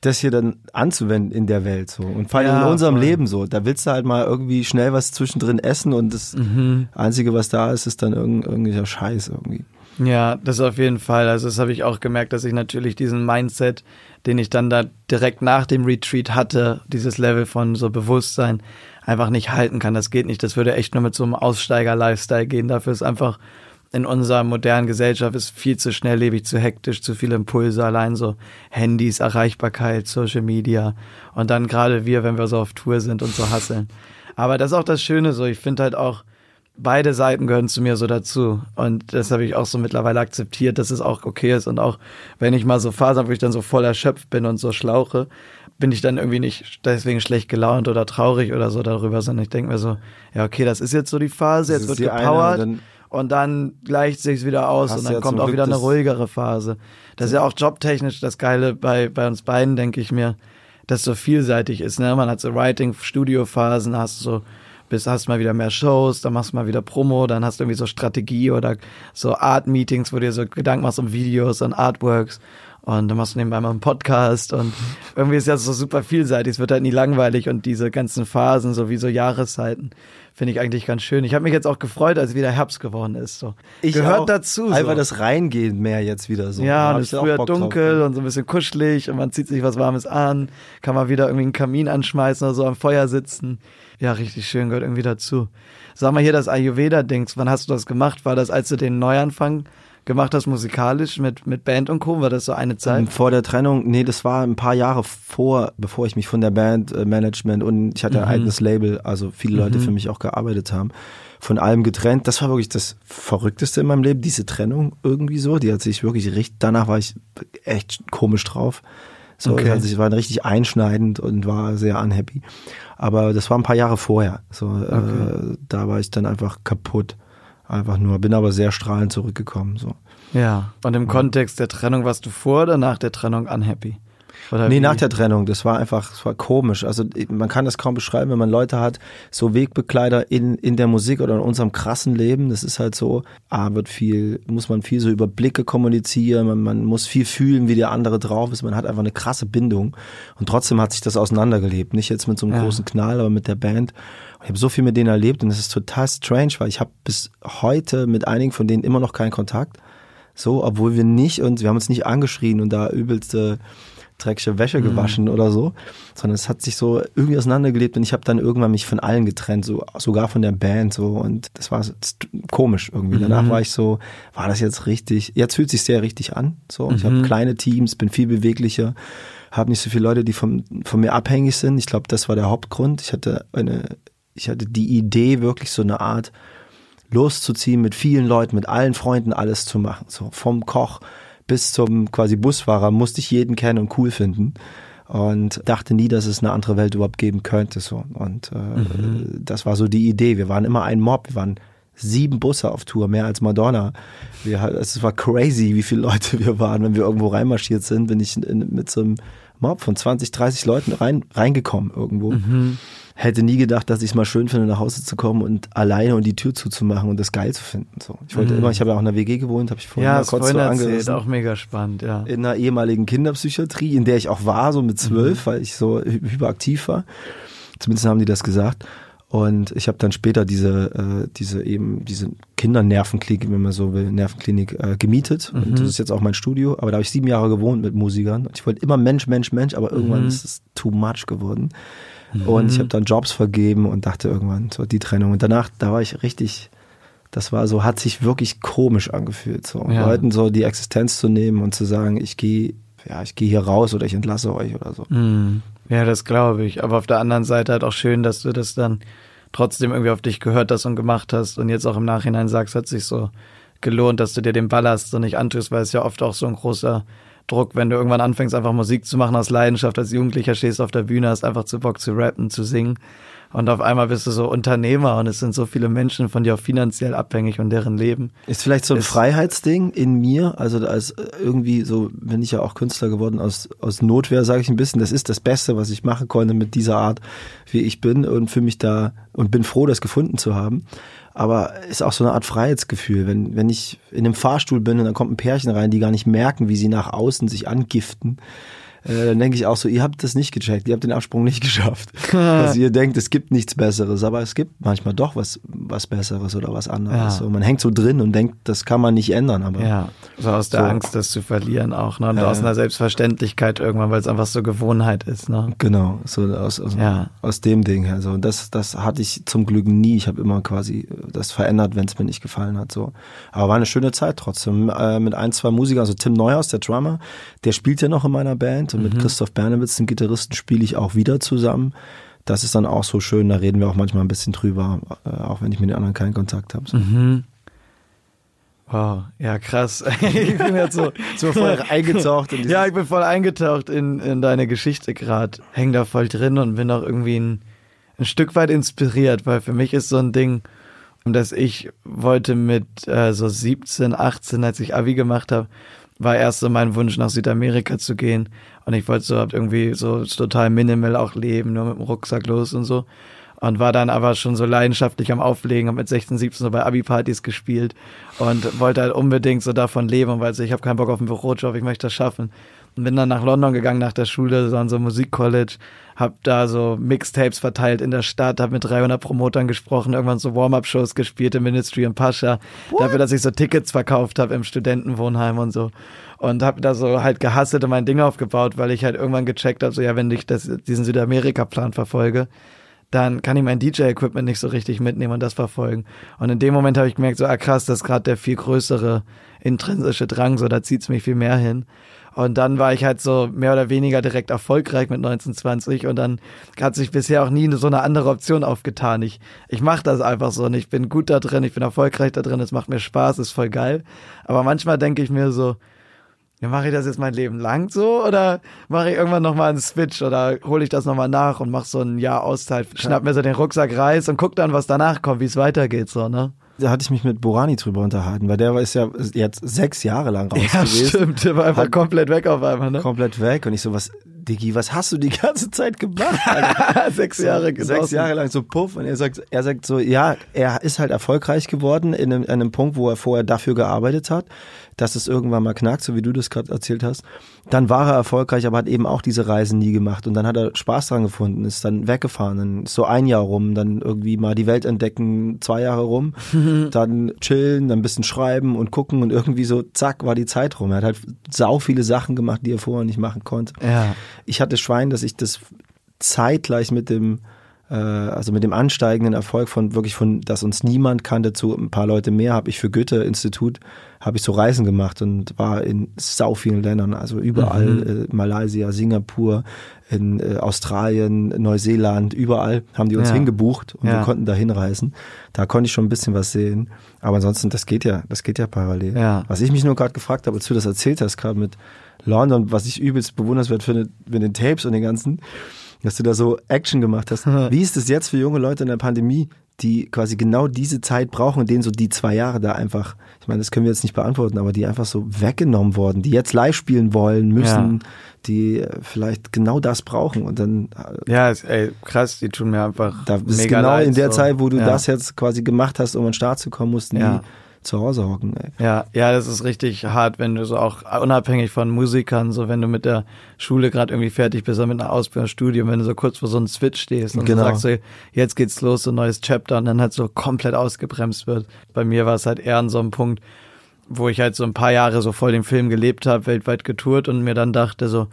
das hier dann anzuwenden in der Welt so und vor allem ja, in unserem voll. Leben so. Da willst du halt mal irgendwie schnell was zwischendrin essen und das mhm. einzige, was da ist, ist dann irgend, irgendwelcher Scheiß irgendwie. Ja, das auf jeden Fall. Also das habe ich auch gemerkt, dass ich natürlich diesen Mindset, den ich dann da direkt nach dem Retreat hatte, dieses Level von so Bewusstsein, einfach nicht halten kann. Das geht nicht. Das würde echt nur mit so einem Aussteiger-Lifestyle gehen. Dafür ist einfach in unserer modernen Gesellschaft ist viel zu schnelllebig, zu hektisch, zu viele Impulse, allein so Handys, Erreichbarkeit, Social Media und dann gerade wir, wenn wir so auf Tour sind und so hasseln. Aber das ist auch das Schöne so, ich finde halt auch, beide Seiten gehören zu mir so dazu und das habe ich auch so mittlerweile akzeptiert, dass es auch okay ist und auch wenn ich mal so Phasen habe, wo ich dann so voll erschöpft bin und so schlauche, bin ich dann irgendwie nicht deswegen schlecht gelaunt oder traurig oder so darüber, sondern ich denke mir so, ja okay, das ist jetzt so die Phase, das jetzt wird gepowert. Eine, und dann gleicht sich's wieder aus Hast und dann ja kommt auch wieder eine ruhigere Phase. Das ist ja auch jobtechnisch das Geile bei, bei uns beiden, denke ich mir, dass so vielseitig ist. Ne? Man hat so Writing, Studiophasen, hast so bist, hast mal wieder mehr Shows, dann machst du mal wieder Promo, dann hast du irgendwie so Strategie oder so Art-Meetings, wo du dir so Gedanken machst um Videos und Artworks und dann machst du nebenbei mal einen Podcast und irgendwie ist ja so super vielseitig, es wird halt nie langweilig und diese ganzen Phasen, so wie so Jahreszeiten, finde ich eigentlich ganz schön. Ich habe mich jetzt auch gefreut, als wieder Herbst geworden ist. So. Ich Gehört auch. dazu. So. Einfach das Reingehen mehr jetzt wieder so. Ja, und es ist früher Bock drauf. dunkel und so ein bisschen kuschelig und man zieht sich was Warmes an, kann mal wieder irgendwie einen Kamin anschmeißen oder so am Feuer sitzen. Ja, richtig schön, gehört irgendwie dazu. Sag mal hier das Ayurveda-Dings, wann hast du das gemacht? War das, als du den Neuanfang gemacht hast, musikalisch mit, mit Band und Co.? War das so eine Zeit? Ähm, Vor der Trennung, nee, das war ein paar Jahre vor, bevor ich mich von der Band, äh, Management und ich hatte ein eigenes Label, also viele Leute für mich auch gearbeitet haben, von allem getrennt. Das war wirklich das Verrückteste in meinem Leben, diese Trennung irgendwie so. Die hat sich wirklich richtig, danach war ich echt komisch drauf. So, Okay. also ich war richtig einschneidend und war sehr unhappy. Aber das war ein paar Jahre vorher. So, äh, da war ich dann einfach kaputt. Einfach nur, bin aber sehr strahlend zurückgekommen. So. Ja. Und im Kontext der Trennung warst du vor oder nach der Trennung unhappy? Oder Nee, wie? nach der Trennung. Das war einfach, das war komisch. Also man kann das kaum beschreiben, wenn man Leute hat, so Wegbegleiter in, in der Musik oder in unserem krassen Leben. Das ist halt so, ah, wird viel, muss man viel so über Blicke kommunizieren, man, man muss viel fühlen, wie der andere drauf ist. Man hat einfach eine krasse Bindung. Und trotzdem hat sich das auseinandergelebt. Nicht jetzt mit so einem Ja. großen Knall, aber mit der Band. Ich habe so viel mit denen erlebt und es ist total strange, weil ich habe bis heute mit einigen von denen immer noch keinen Kontakt. So, obwohl wir nicht und wir haben uns nicht angeschrien und da übelste dreckige Wäsche gewaschen oder so, sondern es hat sich so irgendwie auseinandergelebt und ich habe dann irgendwann mich von allen getrennt, so sogar von der Band so und das war komisch irgendwie. Danach war ich so, war das jetzt richtig? Jetzt fühlt sich sehr richtig an. So, ich habe kleine Teams, bin viel beweglicher, habe nicht so viele Leute, die von von mir abhängig sind. Ich glaube, das war der Hauptgrund. Ich hatte eine, ich hatte die Idee wirklich so eine Art loszuziehen mit vielen Leuten, mit allen Freunden alles zu machen. So vom Koch bis zum quasi Busfahrer musste ich jeden kennen und cool finden. Und dachte nie, dass es eine andere Welt überhaupt geben könnte. So. Und äh, das war so die Idee. Wir waren immer ein Mob. Wir waren sieben Busse auf Tour, mehr als Madonna. Wir, es war crazy, wie viele Leute wir waren. Wenn wir irgendwo reinmarschiert sind, bin ich in, mit so einem Mob von 20, 30 Leuten rein, reingekommen irgendwo. Hätte nie gedacht, dass ich es mal schön finde, nach Hause zu kommen und alleine und die Tür zuzumachen und das geil zu finden. So. Ich wollte immer, ich habe ja auch in der WG gewohnt, habe ich vorhin Ja, mal kurz vorhin so angerissen auch mega spannend, ja. in einer ehemaligen Kinderpsychiatrie, in der ich auch war, so mit zwölf, weil ich so hy- hyperaktiv war. Zumindest haben die das gesagt. Und ich habe dann später diese, äh, diese eben, diese Kindernervenklinik, wenn man so will, Nervenklinik äh, gemietet. Und das ist jetzt auch mein Studio. Aber da habe ich sieben Jahre gewohnt mit Musikern. Und ich wollte immer Mensch, Mensch, Mensch, aber irgendwann ist es too much geworden. Und ich habe dann Jobs vergeben und dachte irgendwann, so die Trennung. Und danach, da war ich richtig, das war so, hat sich wirklich komisch angefühlt. So Ja. Leuten so die Existenz zu nehmen und zu sagen, ich gehe, ja, ich gehe hier raus oder ich entlasse euch oder so. Mhm. Ja, das glaube ich. Aber auf der anderen Seite halt auch schön, dass du das dann trotzdem irgendwie auf dich gehört hast und gemacht hast und jetzt auch im Nachhinein sagst, hat sich so gelohnt, dass du dir den Ballast so nicht antust, weil es ja oft auch so ein großer Druck, wenn du irgendwann anfängst, einfach Musik zu machen aus Leidenschaft, als Jugendlicher stehst auf der Bühne, hast einfach zu Bock zu rappen, zu singen. Und auf einmal bist du so Unternehmer und es sind so viele Menschen von dir auch finanziell abhängig und deren Leben. Ist vielleicht so ein Freiheitsding in mir, also als irgendwie so bin ich ja auch Künstler geworden aus aus Notwehr, sage ich ein bisschen. Das ist das Beste, was ich machen konnte mit dieser Art, wie ich bin und für mich da und bin froh, das gefunden zu haben. Aber ist auch so eine Art Freiheitsgefühl, wenn wenn ich in einem Fahrstuhl bin und dann kommt ein Pärchen rein, die gar nicht merken, wie sie nach außen sich angiften. Äh, dann denke ich auch so, ihr habt das nicht gecheckt, ihr habt den Absprung nicht geschafft. also ihr denkt, es gibt nichts Besseres, aber es gibt manchmal doch was, was Besseres oder was anderes. Ja. So, man hängt so drin und denkt, das kann man nicht ändern, aber Ja, so aus der So. Angst, das zu verlieren auch, ne? Und Ja, aus einer Selbstverständlichkeit irgendwann, weil es einfach so Gewohnheit ist, ne? genau, so aus, aus, Ja. aus dem Ding. Also das, das hatte ich zum Glück nie. Ich habe immer quasi das verändert, wenn es mir nicht gefallen hat. So, aber war eine schöne Zeit trotzdem äh, mit ein, zwei Musikern. Also Tim Neuhaus, der Drummer, der spielt ja noch in meiner Band und Mhm. mit Christoph Bernewitz, dem Gitarristen, spiele ich auch wieder zusammen. Das ist dann auch so schön. Da reden wir auch manchmal ein bisschen drüber, äh, auch wenn ich mit den anderen keinen Kontakt habe. So. Mhm. Wow, ja krass. ich bin jetzt so, So voll eingetaucht in Ja, ich bin voll eingetaucht in, in deine Geschichte gerade. Häng da voll drin und bin auch irgendwie ein, ein Stück weit inspiriert, weil für mich ist so ein Ding, dass ich wollte mit äh, so 17, 18, als ich Abi gemacht habe, war erst so mein Wunsch, nach Südamerika zu gehen. Und ich wollte so halt irgendwie so total minimal auch leben, nur mit dem Rucksack los und so. und war dann aber schon so leidenschaftlich am Auflegen, habe mit 16, 17 so bei Abi-Partys gespielt und wollte halt unbedingt so davon leben, weil so, ich habe keinen Bock auf einen Bürojob, ich möchte das schaffen. Und bin dann nach London gegangen nach der Schule, so an so einem Musikcollege, hab da so Mixtapes verteilt in der Stadt, hab mit 300 Promotern gesprochen, irgendwann so Warm-Up-Shows gespielt im Ministry und Pascha, What? dafür, dass ich so Tickets verkauft habe im Studentenwohnheim und so. Und hab da so halt gehasselt und mein Ding aufgebaut, weil ich halt irgendwann gecheckt habe, so ja, wenn ich das, diesen Südamerika-Plan verfolge, dann kann ich mein DJ-Equipment nicht so richtig mitnehmen und das verfolgen. Und in dem Moment habe ich gemerkt, so, ah krass, das ist gerade der viel größere intrinsische Drang, so da zieht's mich viel mehr hin. Und dann war ich halt so mehr oder weniger direkt erfolgreich mit 1920 und dann hat sich bisher auch nie so eine andere Option aufgetan. Ich, ich mache das einfach so und ich bin gut da drin, ich bin erfolgreich da drin, es macht mir Spaß, ist voll geil. Aber manchmal denke ich mir so, ja, mache ich das jetzt mein Leben lang so oder mache ich irgendwann nochmal einen Switch oder hole ich das nochmal nach und mache so ein Jahr Auszeit, schnapp mir so den Rucksack Reis und guck dann, was danach kommt, wie es weitergeht, so, ne? Da hatte ich mich mit Borani drüber unterhalten, weil der ist ja jetzt sechs Jahre lang raus ja, gewesen. stimmt, der war einfach Hat komplett weg auf einmal, ne? Komplett weg und ich so, was, Diggi, was hast du die ganze Zeit gemacht? sechs Jahre so, Sechs Jahre lang so puff und er sagt, er sagt so, ja, er ist halt erfolgreich geworden in einem, in einem Punkt, wo er vorher dafür gearbeitet hat dass es irgendwann mal knackt, so wie du das gerade erzählt hast. Dann war er erfolgreich, aber hat eben auch diese Reisen nie gemacht. Und dann hat er Spaß dran gefunden, ist dann weggefahren, dann ist so ein Jahr rum, dann irgendwie mal die Welt entdecken, zwei Jahre rum, dann chillen, dann ein bisschen schreiben und gucken und irgendwie so, zack, war die Zeit rum. Er hat halt sau viele Sachen gemacht, die er vorher nicht machen konnte. Ja. Ich hatte Schwein, dass ich das zeitgleich mit dem äh, also mit dem ansteigenden Erfolg von wirklich von, dass uns niemand kannte, zu ein paar Leute mehr, habe ich für Goethe-Institut, habe ich so Reisen gemacht und war in sau vielen Ländern, also überall, mhm. äh, Malaysia, Singapur, in äh, Australien, Neuseeland, überall haben die uns ja. hingebucht und ja. wir konnten da hinreisen. Da konnte ich schon ein bisschen was sehen. Aber ansonsten, das geht ja, das geht ja parallel. Ja. Was ich mich nur gerade gefragt habe, als du das erzählt hast, gerade mit London, was ich übelst bewunderswert finde, mit den Tapes und den ganzen, dass du da so Action gemacht hast. Wie ist es jetzt für junge Leute in der Pandemie, die quasi genau diese Zeit brauchen und denen so die zwei Jahre da einfach, ich meine, das können wir jetzt nicht beantworten, aber die einfach so weggenommen worden, die jetzt live spielen wollen, müssen, ja. die vielleicht genau das brauchen und dann. Äh, ja, ey, krass, die tun mir einfach. Da ist genau leid, in der so. Zeit, wo du ja. das jetzt quasi gemacht hast, um an den Start zu kommen, mussten ja. die zu Hause hocken. Ey. Ja, ja, das ist richtig hart, wenn du so auch unabhängig von Musikern, so wenn du mit der Schule gerade irgendwie fertig bist oder mit einer Ausbildung, Studium, wenn du so kurz vor so einem Switch stehst und genau. sagst so, jetzt geht's los, so ein neues Chapter und dann halt so komplett ausgebremst wird. Bei mir war es halt eher an so einem Punkt, wo ich halt so ein paar Jahre so voll den Film gelebt habe, weltweit getourt und mir dann dachte so,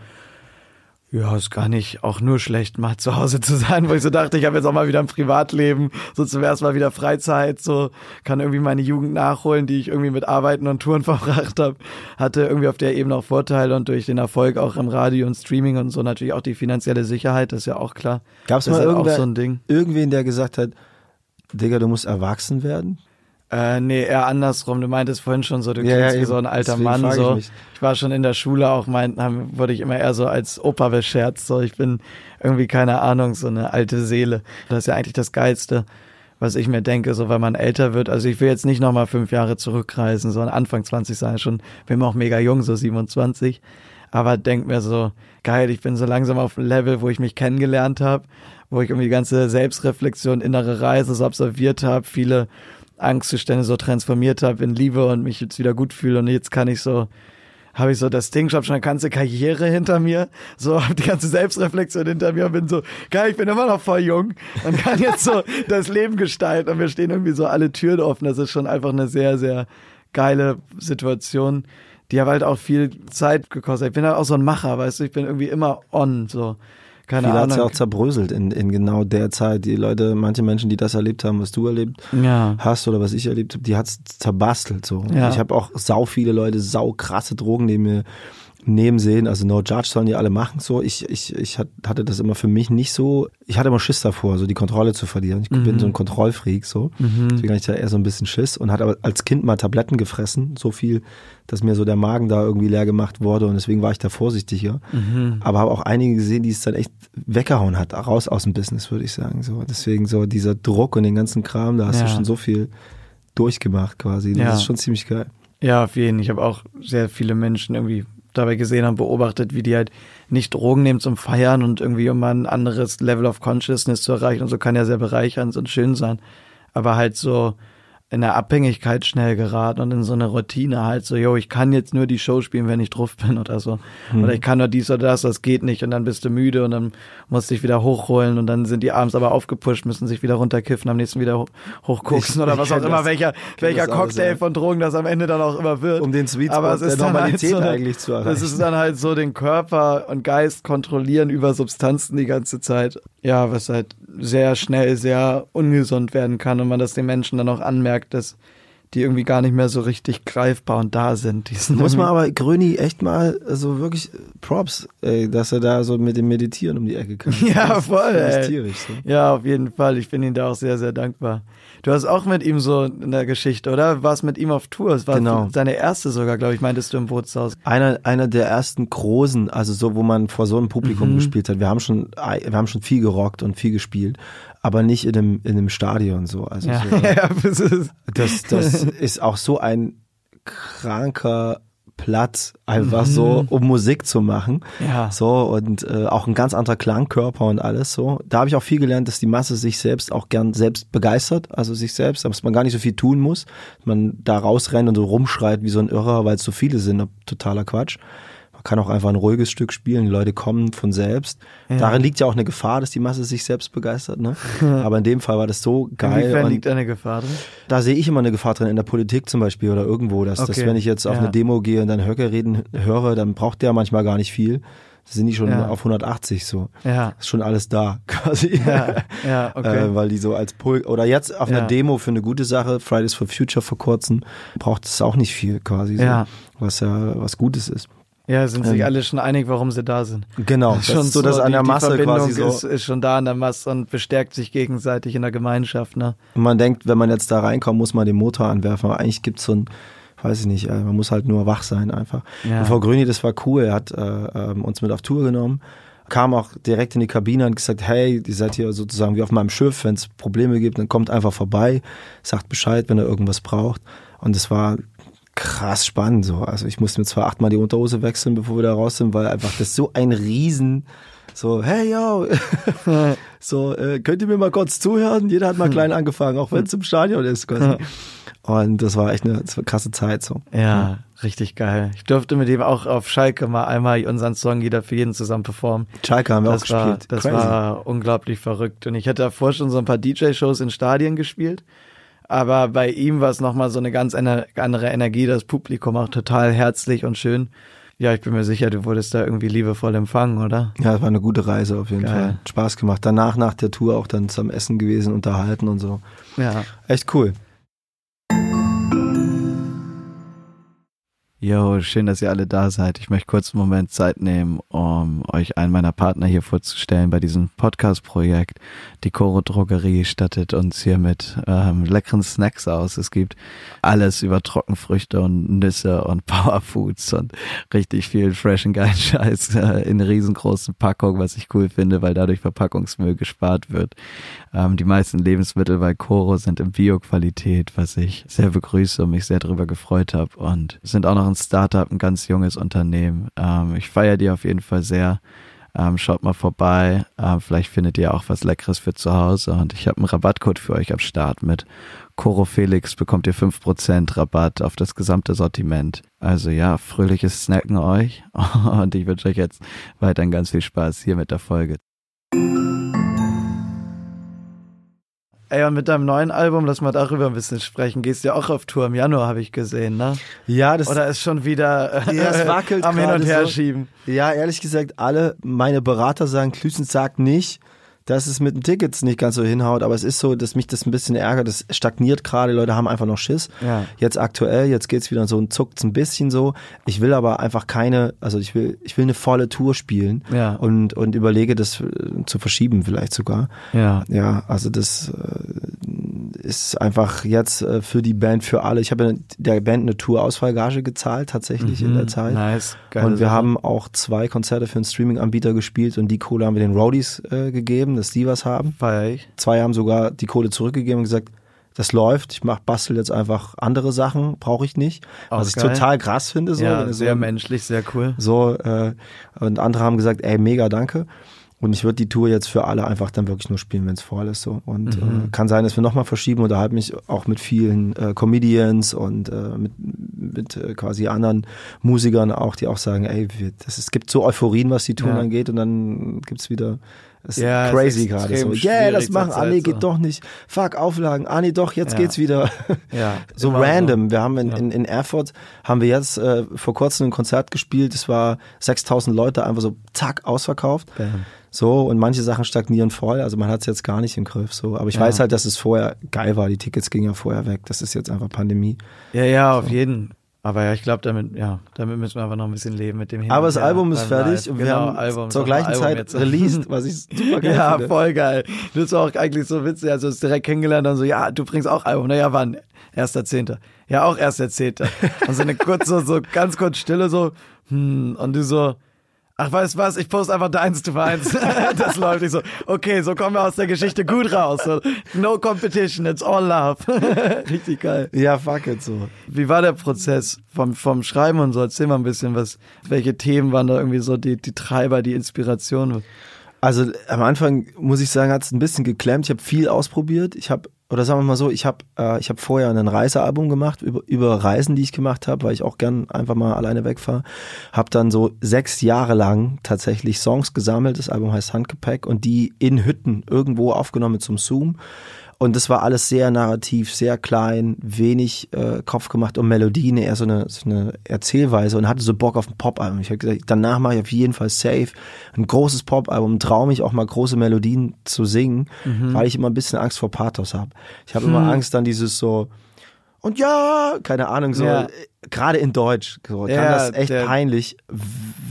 ja, ist gar nicht auch nur schlecht, mal zu Hause zu sein, wo ich so dachte, ich habe jetzt auch mal wieder ein Privatleben, so zum ersten Mal wieder Freizeit, so kann irgendwie meine Jugend nachholen, die ich irgendwie mit Arbeiten und Touren verbracht habe. Hatte irgendwie auf der Ebene auch Vorteile und durch den Erfolg auch im Radio und Streaming und so natürlich auch die finanzielle Sicherheit, das ist ja auch klar. Gab es mal halt so ein Ding? irgendwen, der gesagt hat, Digga, du musst erwachsen werden? Äh, nee, eher andersrum. Du meintest vorhin schon so, du ja, klingst ja, wie so ein alter Mann. So. Ich, ich, war schon in der Schule auch, meint, wurde ich immer eher so als Opa bescherzt. So, ich bin irgendwie, keine Ahnung, so eine alte Seele. Das ist ja eigentlich das Geilste, was ich mir denke, so weil man älter wird. Also ich will jetzt nicht nochmal fünf Jahre zurückreisen, sondern Anfang 20 sein schon. Bin auch mega jung, so 27. Aber denk mir so, geil, ich bin so langsam auf einem Level, wo ich mich kennengelernt habe, wo ich irgendwie die ganze Selbstreflexion, innere Reise so absolviert habe, viele Angstzustände so transformiert habe in Liebe und mich jetzt wieder gut fühle und jetzt kann ich so habe ich so das Ding, ich habe schon eine ganze Karriere hinter mir, so habe die ganze Selbstreflexion hinter mir und bin so, geil, ich bin immer noch voll jung und kann jetzt so das Leben gestalten und wir stehen irgendwie so alle Türen offen. Das ist schon einfach eine sehr, sehr geile Situation, die aber halt auch viel Zeit gekostet. Ich bin halt auch so ein Macher, weißt du, ich bin irgendwie immer on, so keine Viel Ahnung. hat ja auch zerbröselt in, in genau der Zeit. Die Leute, manche Menschen, die das erlebt haben, was du erlebt ja. hast oder was ich erlebt habe, die hat es zerbastelt so. Ja. Ich habe auch sau viele Leute, sau krasse Drogen neben mir neben sehen. Also No Judge sollen die alle machen so. Ich, ich, ich hatte das immer für mich nicht so. Ich hatte immer Schiss davor, so die Kontrolle zu verlieren. Ich mhm. bin so ein Kontrollfreak so. Mhm. Deswegen hatte ich da eher so ein bisschen Schiss und hatte aber als Kind mal Tabletten gefressen, so viel, dass mir so der Magen da irgendwie leer gemacht wurde und deswegen war ich da vorsichtiger. Mhm. Aber habe auch einige gesehen, die es dann echt weggehauen hat, raus aus dem Business, würde ich sagen. So. Deswegen so dieser Druck und den ganzen Kram, da hast ja. du schon so viel durchgemacht quasi. Das ja. ist schon ziemlich geil. Ja, auf jeden Fall. Ich habe auch sehr viele Menschen irgendwie dabei gesehen und beobachtet, wie die halt nicht Drogen nehmen zum Feiern und irgendwie um ein anderes Level of Consciousness zu erreichen und so kann ja sehr bereichernd und schön sein. Aber halt so in der Abhängigkeit schnell geraten und in so eine Routine halt so, yo, ich kann jetzt nur die Show spielen, wenn ich drauf bin oder so. Hm. Oder ich kann nur dies oder das, das geht nicht und dann bist du müde und dann musst du dich wieder hochholen und dann sind die abends aber aufgepusht, müssen sich wieder runterkiffen, am nächsten wieder hochgucken oder was auch immer, das, welcher, welcher Cocktail von Drogen das am Ende dann auch immer wird. Um den Sweet aber es ist der Normalität halt so, eigentlich zu erreichen. Das ist dann halt so den Körper und Geist kontrollieren über Substanzen die ganze Zeit. Ja, was halt sehr schnell sehr ungesund werden kann und man das den Menschen dann auch anmerkt, dass die irgendwie gar nicht mehr so richtig greifbar und da sind. Muss man aber Gröni echt mal so wirklich Props, ey, dass er da so mit dem Meditieren um die Ecke kam. Ja, voll. Das tierisch, so. Ja, auf jeden Fall. Ich bin ihm da auch sehr, sehr dankbar. Du hast auch mit ihm so in der Geschichte, oder? Warst mit ihm auf Tour. Es war genau. seine erste sogar, glaube ich, meintest du im Bootshaus. Einer, einer der ersten großen, also so, wo man vor so einem Publikum mhm. gespielt hat. Wir haben schon, wir haben schon viel gerockt und viel gespielt aber nicht in einem, in einem Stadion so. Also ja. so, ja, das, das ist auch so ein kranker Platz, einfach mhm. so, um Musik zu machen. Ja. So, und äh, auch ein ganz anderer Klangkörper und alles so. Da habe ich auch viel gelernt, dass die Masse sich selbst auch gern selbst begeistert, also sich selbst, dass man gar nicht so viel tun muss. Man da rausrennt und so rumschreit wie so ein Irrer, weil es so viele sind, totaler Quatsch kann auch einfach ein ruhiges Stück spielen. Die Leute kommen von selbst. Ja. Darin liegt ja auch eine Gefahr, dass die Masse sich selbst begeistert. Ne? Aber in dem Fall war das so geil. Inwiefern liegt eine Gefahr drin? Da sehe ich immer eine Gefahr drin in der Politik zum Beispiel oder irgendwo, dass, okay. dass wenn ich jetzt auf ja. eine Demo gehe und dann Höcke reden höre, dann braucht der manchmal gar nicht viel sind die schon ja. auf 180 so. Ja. Ist schon alles da, quasi. Ja, ja okay. Äh, weil die so als Pul oder jetzt auf ja. einer Demo für eine gute Sache, Fridays for Future vor kurzem, braucht es auch nicht viel quasi so. Ja. Was ja was Gutes ist. Ja, sind sich ähm, alle schon einig, warum sie da sind. Genau, das schon ist so, dass an der die, Masse die quasi so ist, ist schon da an der Masse und bestärkt sich gegenseitig in der Gemeinschaft. Ne? Und man denkt, wenn man jetzt da reinkommt, muss man den Motor anwerfen. Aber eigentlich gibt's so ein, weiß ich nicht, äh, man muss halt nur wach sein einfach. Ja. Und Frau Grüni, das war cool. Er hat äh, ähm, uns mit auf Tour genommen kam auch direkt in die Kabine und gesagt, hey, ihr seid hier sozusagen wie auf meinem Schiff, wenn es Probleme gibt, dann kommt einfach vorbei, sagt Bescheid, wenn er irgendwas braucht. Und es war krass spannend. So. Also ich musste mir zwar achtmal die Unterhose wechseln, bevor wir da raus sind, weil einfach das so ein Riesen, so, hey yo, so, äh, könnt ihr mir mal kurz zuhören? Jeder hat mal klein angefangen, auch wenn es im Stadion ist quasi. Und das war echt eine, krasse Zeit so. Ja, ja, richtig geil. Ich durfte mit ihm auch auf Schalke mal einmal unseren Song jeder für jeden zusammen performen. Schalke haben wir das auch war, gespielt. Das Crazy. war unglaublich verrückt. Und ich hatte davor schon so ein paar DJ-Shows in Stadien gespielt. Aber bei ihm war es nochmal so eine ganz andere Energie, das Publikum auch total herzlich und schön. Ja, ich bin mir sicher, du wurdest da irgendwie liebevoll empfangen, oder? Ja, es war eine gute Reise auf jeden Geil. Fall. Spaß gemacht. Danach, nach der Tour auch dann zum Essen gewesen, unterhalten und so. Ja. Echt cool. Yo, schön, dass ihr alle da seid. Ich möchte kurz einen Moment Zeit nehmen, um euch einen meiner Partner hier vorzustellen bei diesem Podcast-Projekt. Die Coro Drogerie stattet uns hier mit ähm, leckeren Snacks aus. Es gibt alles über Trockenfrüchte und Nüsse und Powerfoods und richtig viel fresh und geilen Scheiß äh, in riesengroßen Packungen, was ich cool finde, weil dadurch Verpackungsmüll gespart wird. Ähm, die meisten Lebensmittel bei Coro sind in Bio-Qualität, was ich sehr begrüße und mich sehr darüber gefreut habe und sind auch noch ein Startup, ein ganz junges Unternehmen. Ähm, ich feiere die auf jeden Fall sehr. Ähm, schaut mal vorbei. Ähm, vielleicht findet ihr auch was Leckeres für zu Hause. Und ich habe einen Rabattcode für euch am Start mit Coro Felix bekommt ihr 5% Rabatt auf das gesamte Sortiment. Also ja, fröhliches Snacken euch. Und ich wünsche euch jetzt weiterhin ganz viel Spaß hier mit der Folge. Ey, und mit deinem neuen Album, lass mal darüber ein bisschen sprechen. Gehst ja auch auf Tour im Januar, habe ich gesehen, ne? Ja, das. Oder ist schon wieder ja, es wackelt am Hin und Her schieben. So. Ja, ehrlich gesagt, alle meine Berater sagen, Klüsen sagt nicht dass es mit den Tickets nicht ganz so hinhaut, aber es ist so, dass mich das ein bisschen ärgert. Das stagniert gerade, die Leute haben einfach noch Schiss. Ja. Jetzt aktuell, jetzt geht's wieder so und zuckt's ein bisschen so. Ich will aber einfach keine, also ich will, ich will eine volle Tour spielen ja. und, und überlege das äh, zu verschieben vielleicht sogar. Ja. Ja, also das äh, ist einfach jetzt äh, für die Band, für alle. Ich habe der Band eine Tour-Ausfallgage gezahlt, tatsächlich mhm. in der Zeit. Nice. Geile und wir Sache. haben auch zwei Konzerte für einen Streaming-Anbieter gespielt und die Kohle haben wir den Roadies äh, gegeben dass die was haben. Feier ich. Zwei haben sogar die Kohle zurückgegeben und gesagt, das läuft. Ich mach bastel jetzt einfach andere Sachen, brauche ich nicht. Auch was ich geil. total krass finde. So, ja, sehr so, menschlich, sehr cool. so äh, und andere haben gesagt, ey, mega danke. Und ich würde die Tour jetzt für alle einfach dann wirklich nur spielen, wenn es voll ist. So. Und Mhm. äh, kann sein, dass wir nochmal verschieben. Unterhalte mich auch mit vielen äh, Comedians und äh, mit, mit äh, quasi anderen Musikern auch, die auch sagen, ey, wir, das, es gibt so Euphorien, was die Touren Ja. angeht. Und dann gibt's wieder es ist Ja, es crazy ist gerade. So, yeah, das machen. Ah, nee, geht so. doch nicht. Fuck, Auflagen. Ah, nee, doch, jetzt Ja. geht's wieder. Ja, so random. Wir haben in, Ja. in, in Erfurt, haben wir jetzt äh, vor kurzem ein Konzert gespielt. Es war 6000 Leute einfach so zack ausverkauft. Bam. So, und manche Sachen stagnieren voll. Also man hat es jetzt gar nicht im Griff. So, aber ich Ja. weiß halt, dass es vorher geil war. Die Tickets gingen ja vorher weg. Das ist jetzt einfach Pandemie. Ja, ja, auf jeden. Aber ja, ich glaube, damit, ja, damit müssen wir einfach noch ein bisschen leben mit dem Hin aber das Album ist fertig Live. und wir genau, haben Album, zur gleichen Zeit jetzt. released, was ich super geil Ja, finde. voll geil. Das war auch eigentlich so witzig. Also uns direkt kennengelernt und so, ja, du bringst auch Album. Naja, wann? Erster Zehnter. Ja, auch erster Zehnter. Und so eine kurze, so ganz kurz Stille so, hm, und du so, ach, weißt du was, ich poste einfach deins, du eins. das läuft nicht so. Okay, so kommen wir aus der Geschichte gut raus. So, no competition, it's all love. Richtig geil. Ja, fuck it so. Wie war der Prozess vom, vom Schreiben und so? Erzähl mal ein bisschen was. Welche Themen waren da irgendwie so die, die Treiber, die Inspiration? Also am Anfang muss ich sagen, hat es ein bisschen geklemmt. Ich habe viel ausprobiert. Ich habe oder sagen wir mal so, ich habe äh, ich habe vorher ein Reisealbum gemacht über, über Reisen, die ich gemacht habe, weil ich auch gern einfach mal alleine wegfahre. Habe dann so sechs Jahre lang tatsächlich Songs gesammelt. Das Album heißt Handgepäck und die in Hütten irgendwo aufgenommen zum Zoom. Und das war alles sehr narrativ, sehr klein, wenig äh, Kopf gemacht und Melodien, eher so eine, so eine Erzählweise und hatte so Bock auf ein Pop-Album. Ich habe gesagt, danach mache ich auf jeden Fall safe ein großes Pop-Album, traue mich auch mal große Melodien zu singen, weil ich immer ein bisschen Angst vor Pathos habe. Ich habe immer Angst dann dieses so und ja, keine Ahnung, so Ja. äh, gerade in Deutsch so, kann Ja, das echt der- peinlich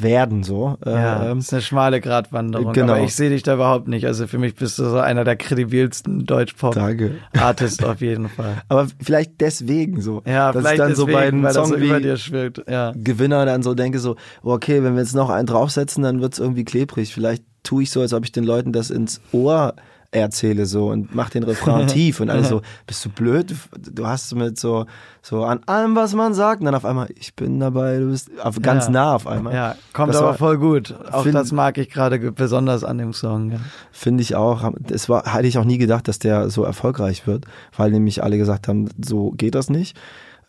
werden so. Ja, ähm, das ist eine schmale Gratwanderung. Genau. Aber ich sehe dich da überhaupt nicht. Also für mich bist du so einer der kredibilsten Deutsch-Pop-Artists auf jeden Fall. aber vielleicht deswegen so. Ja, dass vielleicht ich dann deswegen, so bei einem Song so über dir schwillt. Ja. Gewinner dann so denke so, okay, wenn wir jetzt noch einen draufsetzen, dann wird's irgendwie klebrig. Vielleicht tue ich so, als ob ich den Leuten das ins Ohr erzähle so und mach den Refrain tief und alles so, bist du blöd? Du- hast mit so so an allem, was man sagt, und dann auf einmal, ich bin dabei, du bist auf, ganz Ja. nah auf einmal. Ja, kommt Das aber war- voll gut. Auch Find- das mag ich gerade ge- besonders an dem Song. Ja. Finde ich auch. Es war, hätte ich auch nie gedacht, dass der so erfolgreich wird, weil nämlich alle gesagt haben, so geht das nicht.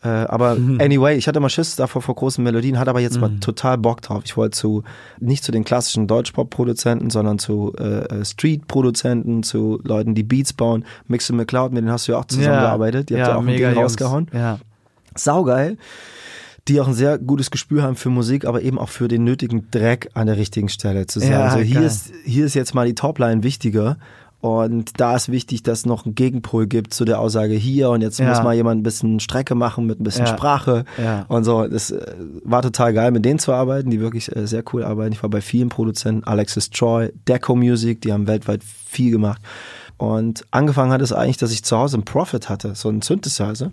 Äh, aber anyway, ich hatte mal Schiss davor vor großen Melodien, hatte aber jetzt mal total Bock drauf. Ich wollte zu, nicht zu den klassischen Deutschpop-Produzenten, sondern zu äh, äh, Street-Produzenten, zu Leuten, die Beats bauen. Mix and McCloud, mit denen hast du ja auch zusammengearbeitet. Die habt ja auch ein Ding Jungs. rausgehauen. Ja. Saugeil. Die auch ein sehr gutes Gespür haben für Musik, aber eben auch für den nötigen Dreck an der richtigen Stelle zu sagen. Ja, also hier geil. ist, hier ist jetzt mal die Topline wichtiger. Und da ist wichtig, dass es noch einen Gegenpol gibt zu der Aussage hier und jetzt Ja. muss mal jemand ein bisschen Strecke machen mit ein bisschen Ja. Sprache Ja. und so. Das äh, war total geil, mit denen zu arbeiten, die wirklich äh, sehr cool arbeiten. Ich war bei vielen Produzenten, Alexis Troy, Deco Music, die haben weltweit viel gemacht. Und angefangen hat es eigentlich, dass ich zu Hause einen Prophet hatte, so einen Synthesizer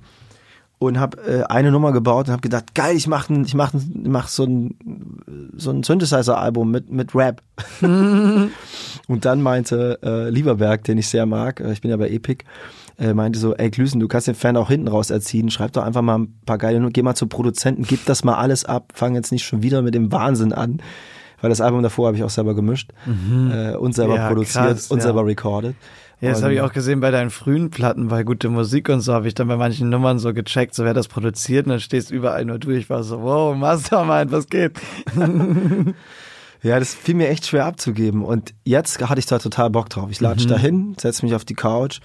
und habe äh, eine Nummer gebaut und habe gedacht, geil, ich mache ich mach, mach so ein so ein Synthesizer Album mit mit Rap. und dann meinte äh, Lieberberg, den ich sehr mag, äh, ich bin ja bei Epic, äh, meinte so, ey Glüsen, du kannst den Fan auch hinten raus erziehen, schreib doch einfach mal ein paar geile geh mal zu Produzenten, gib das mal alles ab, fang jetzt nicht schon wieder mit dem Wahnsinn an. Weil das Album davor habe ich auch selber gemischt äh, und selber Ja, produziert krass, und ja. selber recorded. Ja, das habe ich auch gesehen bei deinen frühen Platten, bei gute Musik und so, habe ich dann bei manchen Nummern so gecheckt, so wer das produziert und dann stehst überall nur du. Ich war so, wow, Mastermind, was geht? Ja, das fiel mir echt schwer abzugeben. Und jetzt hatte ich da total Bock drauf. Ich latsch da hin, setz mich auf die Couch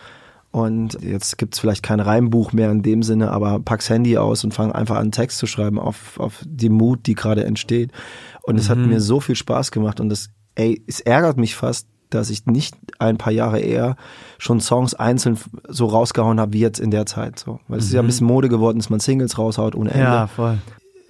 und jetzt gibt's vielleicht kein Reimbuch mehr in dem Sinne, aber pack's Handy aus und fang einfach an, Text zu schreiben auf, auf die Mut, die gerade entsteht. Und es hat mir so viel Spaß gemacht und das, ey, es ärgert mich fast, dass ich nicht ein paar Jahre eher schon Songs einzeln so rausgehauen habe wie jetzt in der Zeit. So. Weil es ist ja ein bisschen Mode geworden, dass man Singles raushaut ohne Ende. Ja, voll.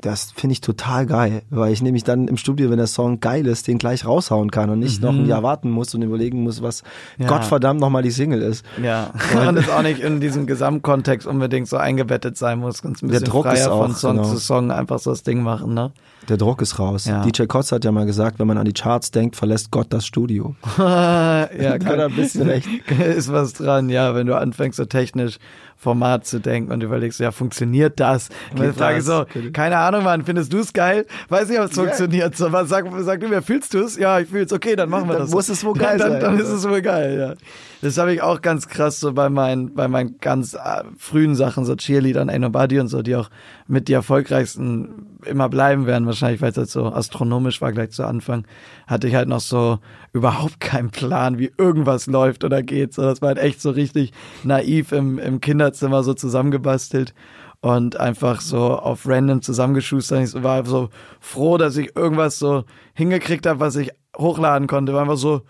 Das finde ich total geil, weil ich nämlich dann im Studio, wenn der Song geil ist, den gleich raushauen kann und nicht noch ein Jahr warten muss und überlegen muss, was Ja. Gottverdammt nochmal die Single ist. Ja, und es auch nicht in diesem Gesamtkontext unbedingt so eingebettet sein muss, ganz ein Der bisschen Druck freier ist auch, von Song genau. zu Song einfach so das Ding machen, ne? Der Druck ist raus. Ja. DJ Kotz hat ja mal gesagt, wenn man an die Charts denkt, verlässt Gott das Studio. ja, Da hat er ein bisschen recht. Ist was dran, ja, wenn du anfängst so technisch Format zu denken und überlegst, ja, funktioniert das? Und dann frage ich so, keine Ahnung, Mann, findest du es geil? Weiß nicht, ob es yeah. funktioniert. So, was, sag, sag du mir, fühlst du es? Ja, ich fühle es, okay, dann machen wir dann das. Muss es wohl geil dann, sein. Dann ist es wohl geil, ja. Das habe ich auch ganz krass so bei meinen, bei meinen ganz äh, frühen Sachen, so Cheerleadern, Ain't Nobody und so, die auch mit die erfolgreichsten immer bleiben werden, wahrscheinlich, weil es halt so astronomisch war gleich zu Anfang, hatte ich halt noch so überhaupt keinen Plan, wie irgendwas läuft oder geht. So, das war halt echt so richtig naiv im, im Kinderzimmer so zusammengebastelt und einfach so auf random zusammengeschustert. Ich war so froh, dass ich irgendwas so hingekriegt habe, was ich hochladen konnte. War einfach so,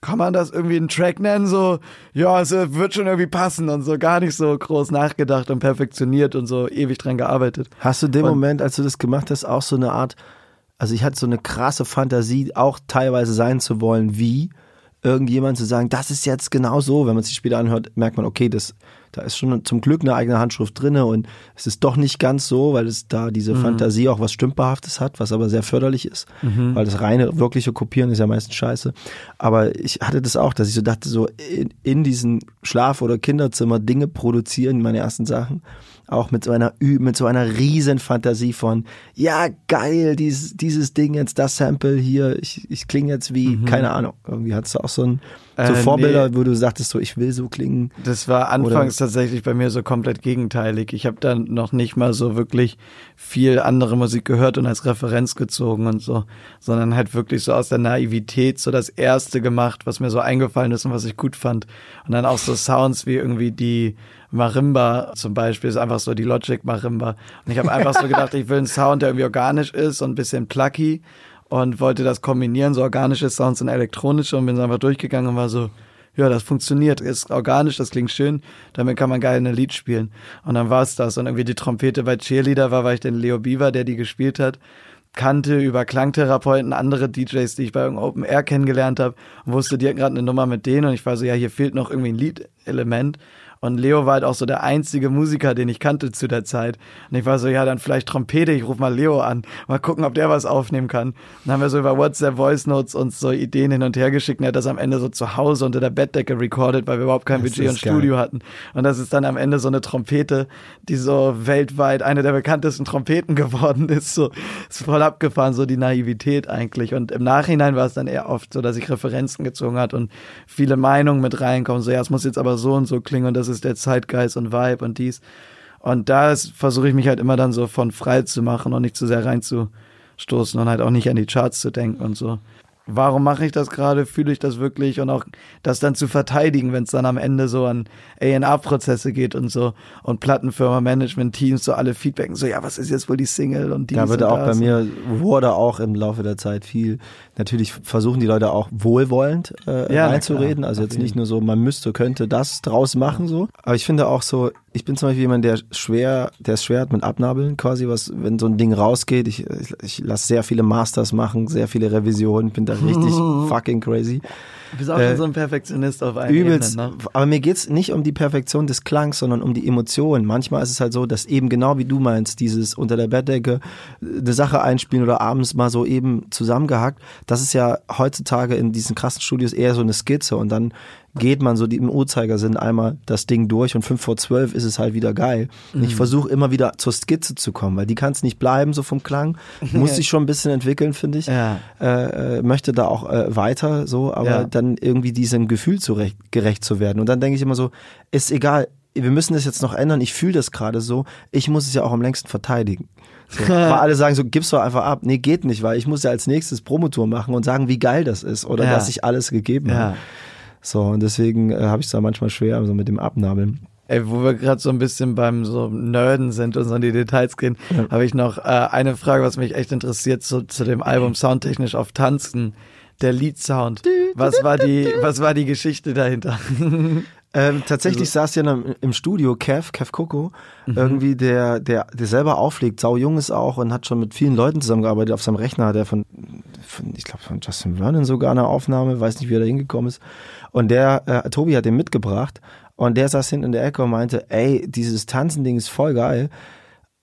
kann man das irgendwie einen Track nennen? So, ja, es wird schon irgendwie passen und so gar nicht so groß nachgedacht und perfektioniert und so ewig dran gearbeitet. Hast du den und, Moment, als du das gemacht hast, auch so eine Art, also ich hatte so eine krasse Fantasie, auch teilweise sein zu wollen, wie irgendjemand zu sagen, das ist jetzt genau so. Wenn man sich später anhört, merkt man, okay, das, da ist schon zum Glück eine eigene Handschrift drinne und es ist doch nicht ganz so, weil es da diese mhm. Fantasie auch was Stümperhaftes hat, was aber sehr förderlich ist, mhm. weil das reine, wirkliche Kopieren ist ja meistens scheiße. Aber ich hatte das auch, dass ich so dachte, so in, in diesem Schlaf- oder Kinderzimmer Dinge produzieren, meine ersten Sachen auch mit so einer mit so einer riesen Fantasie von ja geil dieses dieses Ding jetzt das Sample hier ich ich klinge jetzt wie mhm. keine Ahnung irgendwie hattest du auch so ein so äh, Vorbilder nee. wo du sagtest so ich will so klingen das war anfangs Oder? tatsächlich bei mir so komplett gegenteilig ich habe dann noch nicht mal so wirklich viel andere Musik gehört und als Referenz gezogen und so sondern halt wirklich so aus der Naivität so das erste gemacht was mir so eingefallen ist und was ich gut fand und dann auch so Sounds wie irgendwie die Marimba zum Beispiel ist einfach so die Logic Marimba. Und ich habe einfach so gedacht, ich will einen Sound, der irgendwie organisch ist und ein bisschen plucky und wollte das kombinieren, so organische Sounds und elektronische und bin einfach durchgegangen und war so, ja, das funktioniert, ist organisch, das klingt schön, damit kann man geil ein Lied spielen. Und dann war es das. Und irgendwie die Trompete bei Cheerleader war, weil ich den Leo Beaver, der die gespielt hat, kannte über Klangtherapeuten, andere DJs, die ich bei irgendeinem Open Air kennengelernt habe und wusste, die hatten gerade eine Nummer mit denen und ich war so, ja, hier fehlt noch irgendwie ein Liedelement und Leo war halt auch so der einzige Musiker, den ich kannte zu der Zeit. Und ich war so, ja, dann vielleicht Trompete, ich ruf mal Leo an, mal gucken, ob der was aufnehmen kann. Und dann haben wir so über WhatsApp Voice Notes uns so Ideen hin und her geschickt und er hat das am Ende so zu Hause unter der Bettdecke recorded, weil wir überhaupt kein das Budget und geil. Studio hatten. Und das ist dann am Ende so eine Trompete, die so weltweit eine der bekanntesten Trompeten geworden ist. So ist voll abgefahren, so die Naivität eigentlich. Und im Nachhinein war es dann eher oft so, dass ich Referenzen gezogen hat und viele Meinungen mit reinkommen. So, ja, es muss jetzt aber so und so klingen und das ist ist der Zeitgeist und Vibe und dies. Und da versuche ich mich halt immer dann so von frei zu machen und nicht zu sehr reinzustoßen und halt auch nicht an die Charts zu denken und so. Warum mache ich das gerade, fühle ich das wirklich? Und auch das dann zu verteidigen, wenn es dann am Ende so an A&R-Prozesse geht und so und Plattenfirma, Management-Teams, so alle feedbacken, so ja, was ist jetzt wohl die Single und die Da wird auch bei mir, wurde auch im Laufe der Zeit viel, natürlich versuchen die Leute auch wohlwollend äh, ja, einzureden, also jetzt nicht nur so, man müsste, könnte das draus machen so, aber ich finde auch so, ich bin zum Beispiel jemand, der schwer, der es schwer hat mit Abnabeln quasi, was, wenn so ein Ding rausgeht. Ich, ich, ich lasse sehr viele Masters machen, sehr viele Revisionen, bin da richtig fucking crazy. Du bist auch äh, schon so ein Perfektionist auf einem übelst, Ebene, ne? Aber mir geht's nicht um die Perfektion des Klangs, sondern um die Emotionen. Manchmal ist es halt so, dass eben genau wie du meinst, dieses unter der Bettdecke äh, eine Sache einspielen oder abends mal so eben zusammengehackt, das ist ja heutzutage in diesen krassen Studios eher so eine Skizze und dann geht man so die, im Uhrzeigersinn einmal das Ding durch und fünf vor zwölf ist es halt wieder geil. Mhm. Ich versuche immer wieder zur Skizze zu kommen, weil die kann es nicht bleiben so vom Klang. Muss sich schon ein bisschen entwickeln, finde ich. Ja. Äh, äh, möchte da auch äh, weiter so, aber ja. dann irgendwie diesem Gefühl zurecht, gerecht zu werden. Und dann denke ich immer so, ist egal, wir müssen das jetzt noch ändern, ich fühle das gerade so, ich muss es ja auch am längsten verteidigen. So, weil alle sagen so, gib's doch einfach ab. Nee, geht nicht, weil ich muss ja als nächstes Promotour machen und sagen, wie geil das ist oder ja. dass ich alles gegeben ja. habe. So, und deswegen äh, habe ich es da manchmal schwer, so mit dem Abnabeln. Ey, wo wir gerade so ein bisschen beim so Nerden sind und so in die Details gehen, ja. habe ich noch äh, eine Frage, was mich echt interessiert, zu, zu dem Album soundtechnisch auf Tanzen. Der Lead-Sound. Was war die, was war die Geschichte dahinter? Ähm, tatsächlich also. saß ja im Studio Kev, Kev Coco, mhm. irgendwie der, der, der selber auflegt, sau jung ist auch und hat schon mit vielen Leuten zusammengearbeitet. Auf seinem Rechner hat er von, von ich glaube von Justin Vernon sogar eine Aufnahme, weiß nicht, wie er da hingekommen ist. Und der, äh, Tobi hat den mitgebracht und der saß hinten in der Ecke und meinte, ey, dieses Tanzending ist voll geil.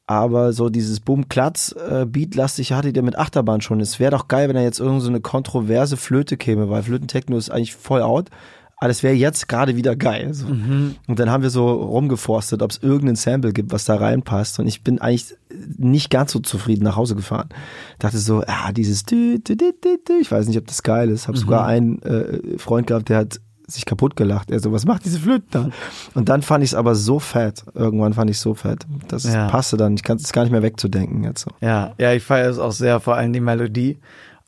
Aber so dieses Boom-Klatz-Beat-lastig hattet ihr mit Achterbahn schon. Es wäre doch geil, wenn da jetzt irgend so eine kontroverse Flöte käme, weil Flötentechno ist eigentlich voll out alles wäre jetzt gerade wieder geil. So. Mhm. Und dann haben wir so rumgeforstet, ob es irgendein Sample gibt, was da reinpasst. Und ich bin eigentlich nicht ganz so zufrieden nach Hause gefahren. Dachte so, ah, dieses, ich weiß nicht, ob das geil ist. Hab mhm. sogar einen äh, Freund gehabt, der hat sich kaputt gelacht. Er so, was macht diese Flöte da? Und dann fand ich es aber so fett. Irgendwann fand ich es so fett. Das ja. passte dann. Ich kann es gar nicht mehr wegzudenken jetzt so. Ja, ja, ich feiere es auch sehr, vor allem die Melodie.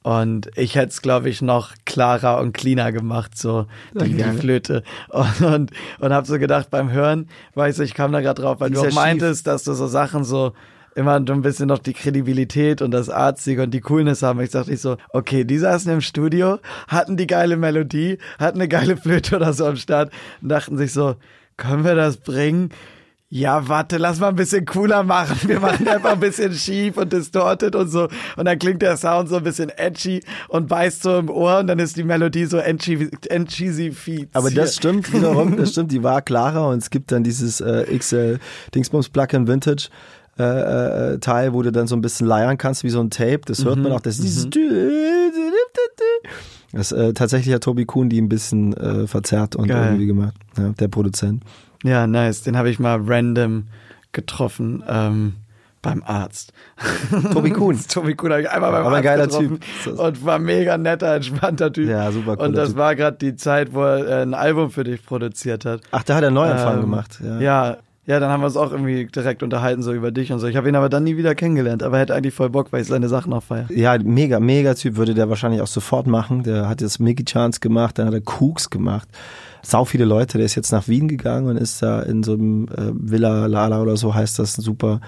Und ich hätte es, glaube ich, noch klarer und cleaner gemacht, so die, die Flöte. Und, und, und habe so gedacht beim Hören, weiß ich, kam da gerade drauf, weil du auch meintest, schief. dass du so Sachen so immer so ein bisschen noch die Kredibilität und das Arztige und die Coolness haben. Ich dachte ich so, okay, die saßen im Studio, hatten die geile Melodie, hatten eine geile Flöte oder so am Start und dachten sich so, können wir das bringen? Ja, warte, lass mal ein bisschen cooler machen. Wir machen einfach ein bisschen schief und distorted und so. Und dann klingt der Sound so ein bisschen edgy und beißt so im Ohr und dann ist die Melodie so entcheesifiziert. Aber das stimmt wiederum, das stimmt, die war klarer und es gibt dann dieses äh, XL Dingsbums Plug-in Vintage. Äh, äh, Teil, wo du dann so ein bisschen leiern kannst, wie so ein Tape. Das hört mhm. man auch. Das ist dieses. Mhm. Das äh, tatsächlich hat Tobi Kuhn die ein bisschen äh, verzerrt und Geil. irgendwie gemacht. Ja, der Produzent. Ja, nice. Den habe ich mal random getroffen. Ähm, beim Arzt. Tobi Kuhn. Tobi Kuhn habe ich einmal beim Aber Arzt ein geiler getroffen Typ. Und war mega netter, entspannter Typ. Ja, super cool. Und das typ. war gerade die Zeit, wo er äh, ein Album für dich produziert hat. Ach, da hat er einen Neuanfang ähm, gemacht. Ja. ja. Ja, dann haben wir uns auch irgendwie direkt unterhalten, so über dich und so. Ich habe ihn aber dann nie wieder kennengelernt, aber er hätte eigentlich voll Bock, weil ich seine Sachen auch feiere. Ja, mega, mega Typ würde der wahrscheinlich auch sofort machen. Der hat jetzt Mickey Chance gemacht, dann hat er Cooks gemacht sau viele Leute. Der ist jetzt nach Wien gegangen und ist da in so einem äh, Villa Lala oder so heißt das, super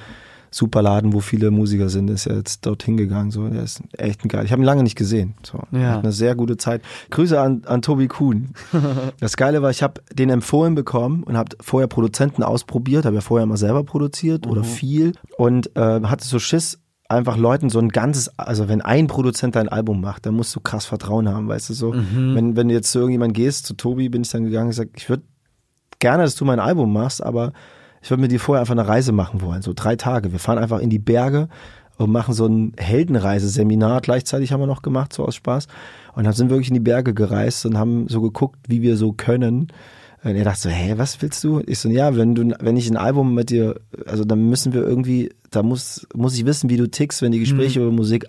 super Laden, wo viele Musiker sind, ist ja jetzt dorthin gegangen. So, der ist echt ein geil. Ich habe ihn lange nicht gesehen. So, ja. Hat eine sehr gute Zeit. Grüße an, an Tobi Kuhn. das Geile war, ich habe den empfohlen bekommen und habe vorher Produzenten ausprobiert, habe ja vorher mal selber produziert mhm. oder viel und äh, hatte so Schiss, einfach Leuten so ein ganzes, also wenn ein Produzent dein Album macht, dann musst du krass Vertrauen haben, weißt du so. Mhm. Wenn, wenn du jetzt zu irgendjemand gehst, zu Tobi bin ich dann gegangen und gesagt, ich würde gerne, dass du mein Album machst, aber ich würde mit dir vorher einfach eine Reise machen wollen, so drei Tage. Wir fahren einfach in die Berge und machen so ein Heldenreiseseminar gleichzeitig haben wir noch gemacht, so aus Spaß. Und dann sind wir wirklich in die Berge gereist und haben so geguckt, wie wir so können und er dachte so, hä, was willst du? Ich so, ja, wenn du, wenn ich ein Album mit dir, also dann müssen wir irgendwie, da muss, muss ich wissen, wie du tickst, wenn die Gespräche mhm. über Musik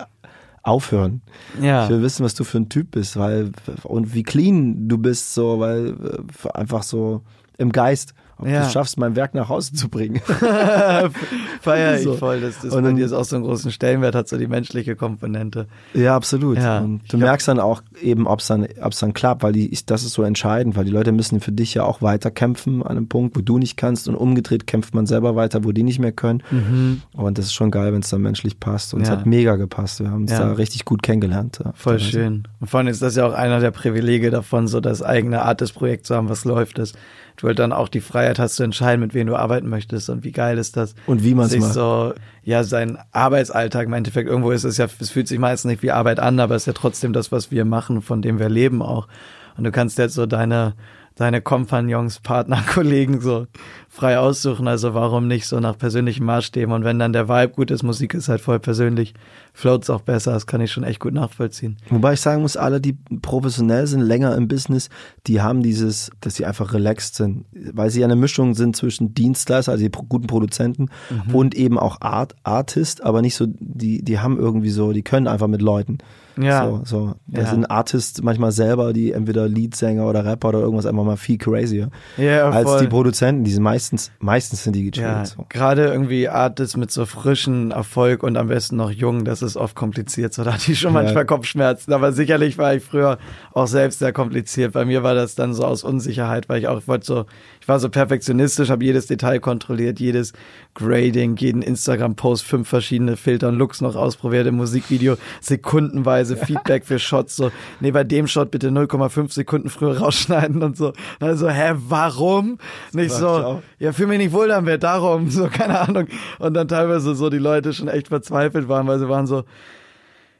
aufhören. Ja. Ich will wissen, was du für ein Typ bist, weil, und wie clean du bist, so, weil, äh, einfach so im Geist ob ja. du es schaffst, mein Werk nach Hause zu bringen. Feier ich so. voll, dass das und bei dir ist auch so einen großen Stellenwert hat, so die menschliche Komponente. Ja, absolut. Ja. Und du ich merkst dann auch eben, ob es dann, ob's dann klappt, weil die, das ist so entscheidend, weil die Leute müssen für dich ja auch weiter kämpfen an einem Punkt, wo du nicht kannst und umgedreht kämpft man selber weiter, wo die nicht mehr können. Mhm. Und das ist schon geil, wenn es dann menschlich passt. Und ja. es hat mega gepasst. Wir haben uns ja. da richtig gut kennengelernt. Voll schön. Und vor allem ist das ja auch einer der Privilege davon, so das eigene Artist-Projekt zu haben, was läuft ist du halt dann auch die Freiheit hast zu entscheiden, mit wem du arbeiten möchtest und wie geil ist das. Und wie man es macht. so, ja, sein Arbeitsalltag im Endeffekt, irgendwo ist es ja, es fühlt sich meistens nicht wie Arbeit an, aber es ist ja trotzdem das, was wir machen, von dem wir leben auch. Und du kannst jetzt so deine, deine Kompagnons, Partner, Kollegen so frei aussuchen. Also warum nicht so nach persönlichen Maßstäben? Und wenn dann der Vibe gut ist, Musik ist halt voll persönlich, floats auch besser. Das kann ich schon echt gut nachvollziehen. Wobei ich sagen muss, alle, die professionell sind, länger im Business, die haben dieses, dass sie einfach relaxed sind, weil sie eine Mischung sind zwischen Dienstleister, also die guten Produzenten mhm. und eben auch Art, Artist, aber nicht so, die, die haben irgendwie so, die können einfach mit Leuten. Ja. So, so. Da ja. sind Artists manchmal selber, die entweder Leadsänger oder Rapper oder irgendwas einfach mal viel crazier ja, als voll. die Produzenten. Die sind meistens, meistens sind die gechillt. Ja, so. Gerade irgendwie Artists mit so frischen Erfolg und am besten noch jung, das ist oft kompliziert. So, da hatte ich schon manchmal Kopfschmerzen. Aber sicherlich war ich früher auch selbst sehr kompliziert. Bei mir war das dann so aus Unsicherheit, weil ich auch, wollte so, ich war so perfektionistisch, habe jedes Detail kontrolliert, jedes Grading, jeden Instagram-Post, fünf verschiedene Filter und Looks noch ausprobiert im Musikvideo, sekundenweise Feedback für Shots, so, nee, bei dem Shot bitte 0,5 Sekunden früher rausschneiden und so. Also, hä, warum? Nicht so, ja, fühl mich nicht wohl damit, darum, so, keine Ahnung. Und dann teilweise so die Leute schon echt verzweifelt waren, weil sie waren so,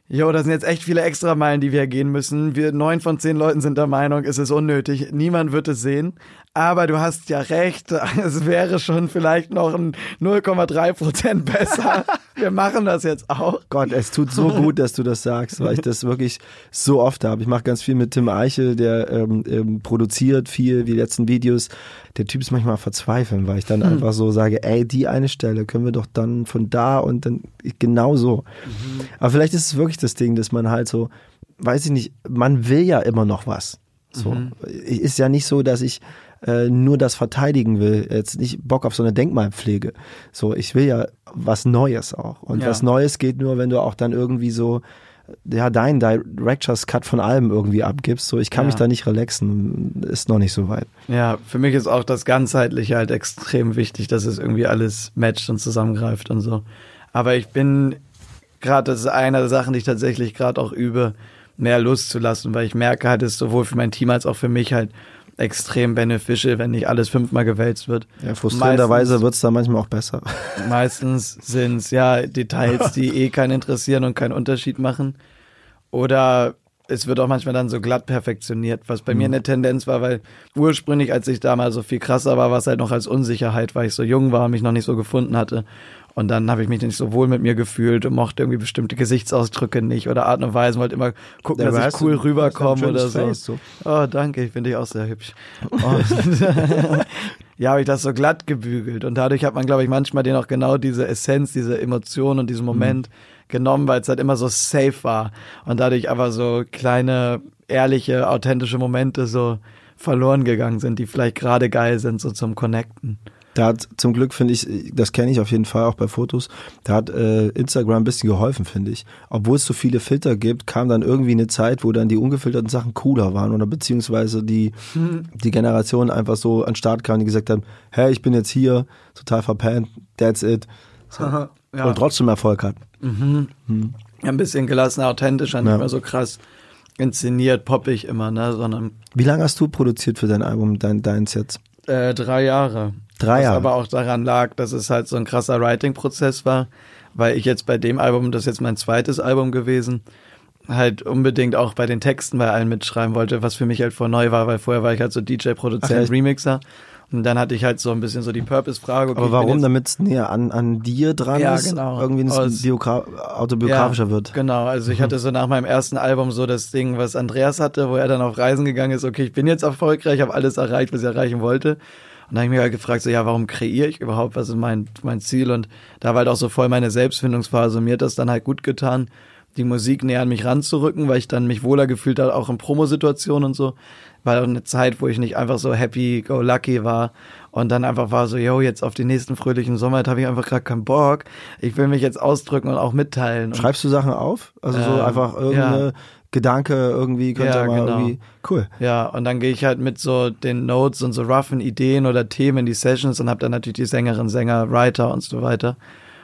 Jo, das sind jetzt echt viele Extrameilen, die wir gehen müssen. Wir neun von zehn Leuten sind der Meinung, es ist unnötig. Niemand wird es sehen. Aber du hast ja recht, es wäre schon vielleicht noch ein 0,3 Prozent besser. Wir machen das jetzt auch. Gott, es tut so gut, dass du das sagst, weil ich das wirklich so oft habe. Ich mache ganz viel mit Tim Eichel, der ähm, ähm, produziert viel, die letzten Videos. Der Typ ist manchmal verzweifeln, weil ich dann hm. einfach so sage, ey, die eine Stelle können wir doch dann von da und dann genau so. Mhm. Aber vielleicht ist es wirklich das Ding, dass man halt so, weiß ich nicht, man will ja immer noch was. So. Mhm. Ist ja nicht so, dass ich äh, nur das verteidigen will, jetzt nicht Bock auf so eine Denkmalpflege. So, ich will ja was Neues auch. Und ja. was Neues geht nur, wenn du auch dann irgendwie so ja, deinen Directors Cut von allem irgendwie abgibst. So, ich kann ja. mich da nicht relaxen. Ist noch nicht so weit. Ja, für mich ist auch das Ganzheitliche halt extrem wichtig, dass es irgendwie alles matcht und zusammengreift und so. Aber ich bin gerade, das ist eine der Sachen, die ich tatsächlich gerade auch übe, mehr Lust zu lassen, weil ich merke halt, es ist sowohl für mein Team als auch für mich halt extrem beneficial, wenn nicht alles fünfmal gewälzt wird. Ja, frustrierenderweise wird es da manchmal auch besser. Meistens sind es ja Details, die eh keinen interessieren und keinen Unterschied machen. Oder es wird auch manchmal dann so glatt perfektioniert, was bei mhm. mir eine Tendenz war, weil ursprünglich, als ich damals so viel krasser war, war es halt noch als Unsicherheit, weil ich so jung war und mich noch nicht so gefunden hatte. Und dann habe ich mich nicht so wohl mit mir gefühlt und mochte irgendwie bestimmte Gesichtsausdrücke nicht oder Art und Weise, wollte immer gucken, ja, dass ich cool rüberkomme oder so. Face, so. Oh, danke, ich finde dich auch sehr hübsch. ja, habe ich das so glatt gebügelt und dadurch hat man, glaube ich, manchmal den auch genau diese Essenz, diese Emotion und diesen mhm. Moment mhm. genommen, weil es halt immer so safe war und dadurch aber so kleine, ehrliche, authentische Momente so verloren gegangen sind, die vielleicht gerade geil sind, so zum Connecten. Da hat zum Glück, finde ich, das kenne ich auf jeden Fall auch bei Fotos, da hat äh, Instagram ein bisschen geholfen, finde ich. Obwohl es so viele Filter gibt, kam dann irgendwie eine Zeit, wo dann die ungefilterten Sachen cooler waren oder beziehungsweise die, hm. die Generation einfach so an den Start kam, die gesagt haben, hey, ich bin jetzt hier, total verpennt, that's it. So. ja. Und trotzdem Erfolg hat. Mhm. Hm. Ein bisschen gelassener, authentischer, nicht ja. mehr so krass inszeniert, poppig immer, ne, sondern. Wie lange hast du produziert für dein Album, dein, deins jetzt? Äh, drei Jahre. Drei Jahre. Was aber auch daran lag, dass es halt so ein krasser Writing-Prozess war, weil ich jetzt bei dem Album, das ist jetzt mein zweites Album gewesen, halt unbedingt auch bei den Texten bei allen mitschreiben wollte, was für mich halt vor neu war, weil vorher war ich halt so DJ-Produzent, Remixer. Und dann hatte ich halt so ein bisschen so die Purpose-Frage. Okay, Aber warum? Damit es näher an, an dir dran ja, ist? Genau. Irgendwie Aus, autobiografischer ja, wird. Genau, also ich hatte so nach meinem ersten Album so das Ding, was Andreas hatte, wo er dann auf Reisen gegangen ist, okay, ich bin jetzt erfolgreich, habe alles erreicht, was ich erreichen wollte. Und da habe ich mich halt gefragt, so, ja, warum kreiere ich überhaupt? Was ist mein, mein Ziel? Und da war halt auch so voll meine Selbstfindungsphase. Mir hat das dann halt gut getan, die Musik näher an mich ranzurücken, weil ich dann mich wohler gefühlt habe, auch in Promosituationen und so. War auch eine Zeit, wo ich nicht einfach so happy go lucky war und dann einfach war so, yo, jetzt auf den nächsten fröhlichen Sommer, da habe ich einfach gerade keinen Bock. Ich will mich jetzt ausdrücken und auch mitteilen. Schreibst du Sachen auf? Also so ähm, einfach irgendeine ja. Gedanke irgendwie könnte ja, mal genau. irgendwie cool. Ja, und dann gehe ich halt mit so den Notes und so roughen Ideen oder Themen in die Sessions und habe dann natürlich die Sängerin, Sänger, Writer und so weiter.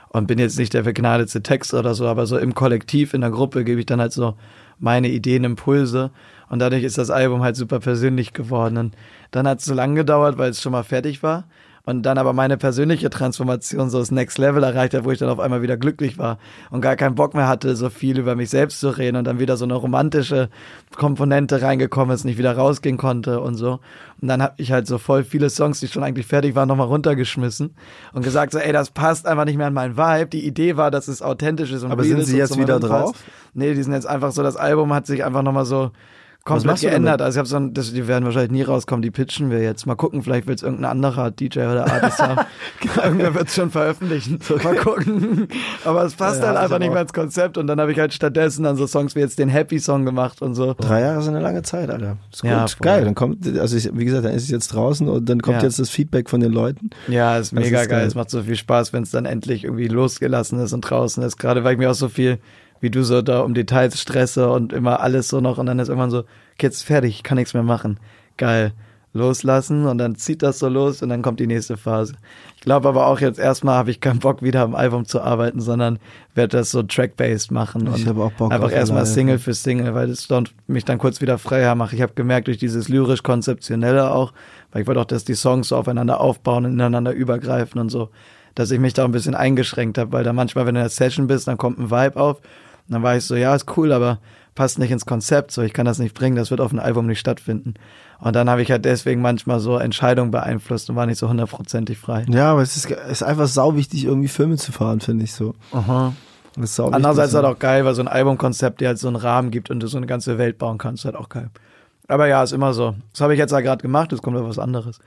Und bin jetzt nicht der begnadete Texter oder so, aber so im Kollektiv, in der Gruppe gebe ich dann halt so meine Ideen, Impulse. Und dadurch ist das Album halt super persönlich geworden. Und dann hat es so lange gedauert, weil es schon mal fertig war und dann aber meine persönliche Transformation so das Next Level erreicht hat, wo ich dann auf einmal wieder glücklich war und gar keinen Bock mehr hatte, so viel über mich selbst zu reden und dann wieder so eine romantische Komponente reingekommen ist, nicht wieder rausgehen konnte und so. Und dann habe ich halt so voll viele Songs, die schon eigentlich fertig waren, nochmal runtergeschmissen und gesagt so, ey, das passt einfach nicht mehr an meinen Vibe. Die Idee war, dass es authentisch ist und Aber sind sie jetzt wieder drauf? Nee, die sind jetzt einfach so, das Album hat sich einfach nochmal so komplett geändert. Also ich habe so ein, das, die werden wahrscheinlich nie rauskommen, die pitchen wir jetzt. Mal gucken, vielleicht will es irgendein anderer DJ oder Artist haben. Irgendwer wird es schon veröffentlichen. Mal gucken. Aber es passt ja, halt einfach nicht mehr ins Konzept und dann habe ich halt stattdessen dann so Songs wie jetzt den Happy Song gemacht und so. Drei Jahre sind eine lange Zeit, Alter. Ist gut. Ja, geil. Dann kommt, also ich, wie gesagt, dann ist es jetzt draußen und dann kommt ja. jetzt das Feedback von den Leuten. Ja, ist mega ist geil. geil. Es macht so viel Spaß, wenn es dann endlich irgendwie losgelassen ist und draußen ist. Gerade weil ich mir auch so viel wie du so da um Details stresse und immer alles so noch und dann ist irgendwann so, okay, jetzt fertig, ich kann nichts mehr machen. Geil. Loslassen und dann zieht das so los und dann kommt die nächste Phase. Ich glaube aber auch jetzt erstmal habe ich keinen Bock wieder am Album zu arbeiten, sondern werde das so track-based machen ich und auch Bock einfach erstmal Single für Single, weil das dann mich dann kurz wieder freier macht. Ich habe gemerkt durch dieses lyrisch-konzeptionelle auch, weil ich wollte auch, dass die Songs so aufeinander aufbauen und ineinander übergreifen und so, dass ich mich da ein bisschen eingeschränkt habe, weil da manchmal, wenn du in der Session bist, dann kommt ein Vibe auf dann war ich so, ja, ist cool, aber passt nicht ins Konzept, so ich kann das nicht bringen, das wird auf dem Album nicht stattfinden. Und dann habe ich halt deswegen manchmal so Entscheidungen beeinflusst und war nicht so hundertprozentig frei. Ja, aber es ist, es ist einfach sau wichtig, irgendwie Filme zu fahren, finde ich so. Aha. Das Andererseits ist halt auch geil, weil so ein Albumkonzept dir halt so einen Rahmen gibt und du so eine ganze Welt bauen kannst, ist halt auch geil. Aber ja, ist immer so. Das habe ich jetzt ja gerade gemacht, jetzt kommt ja was anderes.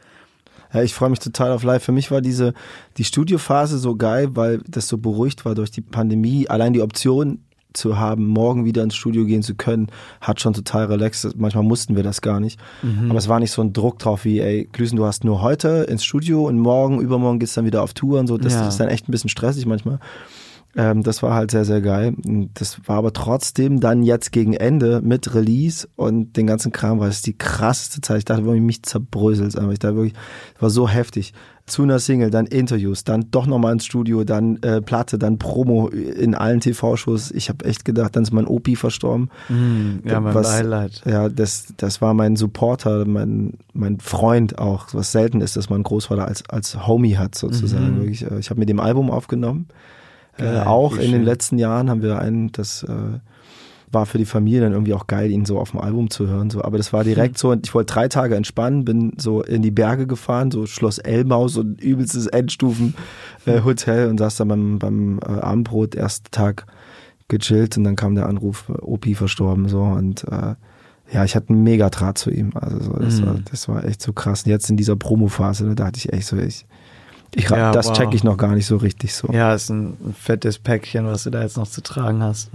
Ja, ich freue mich total auf live. Für mich war diese die Studiophase so geil, weil das so beruhigt war durch die Pandemie. Allein die Option zu haben, morgen wieder ins Studio gehen zu können, hat schon total relaxed. Manchmal mussten wir das gar nicht. Mhm. Aber es war nicht so ein Druck drauf wie, ey, Glüsen, du hast nur heute ins Studio und morgen, übermorgen geht's dann wieder auf Tour und so. Das Ja. ist dann echt ein bisschen stressig manchmal. Ähm, das war halt sehr, sehr geil. Das war aber trotzdem dann jetzt gegen Ende mit Release und den ganzen Kram war es die krasseste Zeit. Ich dachte wirklich, mich zerbröselt einfach. Ich dachte wirklich, es war so heftig. Zu einer Single, dann Interviews, dann doch nochmal ins Studio, dann äh, Platte, dann Promo in allen TV-Shows. Ich habe echt gedacht, dann ist mein Opi verstorben. Ja, mein Was- Beileid. Ja, das, das war mein Supporter, mein, mein Freund auch, was selten ist, dass man einen Großvater als, als Homie hat, sozusagen. Mhm. Wirklich, äh, ich habe mit dem Album aufgenommen. Äh, auch in den letzten Jahren haben wir einen, das äh, war für die Familie dann irgendwie auch geil, ihn so auf dem Album zu hören. So. Aber das war direkt so, ich wollte drei Tage entspannen, bin so in die Berge gefahren, so Schloss Elmau, so ein übelstes Endstufen-Hotel und saß dann beim, beim äh, Abendbrot, ersten Tag gechillt und dann kam der Anruf, äh, Opi verstorben so und äh, ja, ich hatte einen mega Draht zu ihm. Also so, das, Mhm. war, das war echt so krass. Und jetzt in dieser Promophase, da dachte ich echt so, ich, ich Ja, das wow. check ich noch gar nicht so richtig so. Ja, ist ein, ein fettes Päckchen, was du da jetzt noch zu tragen hast.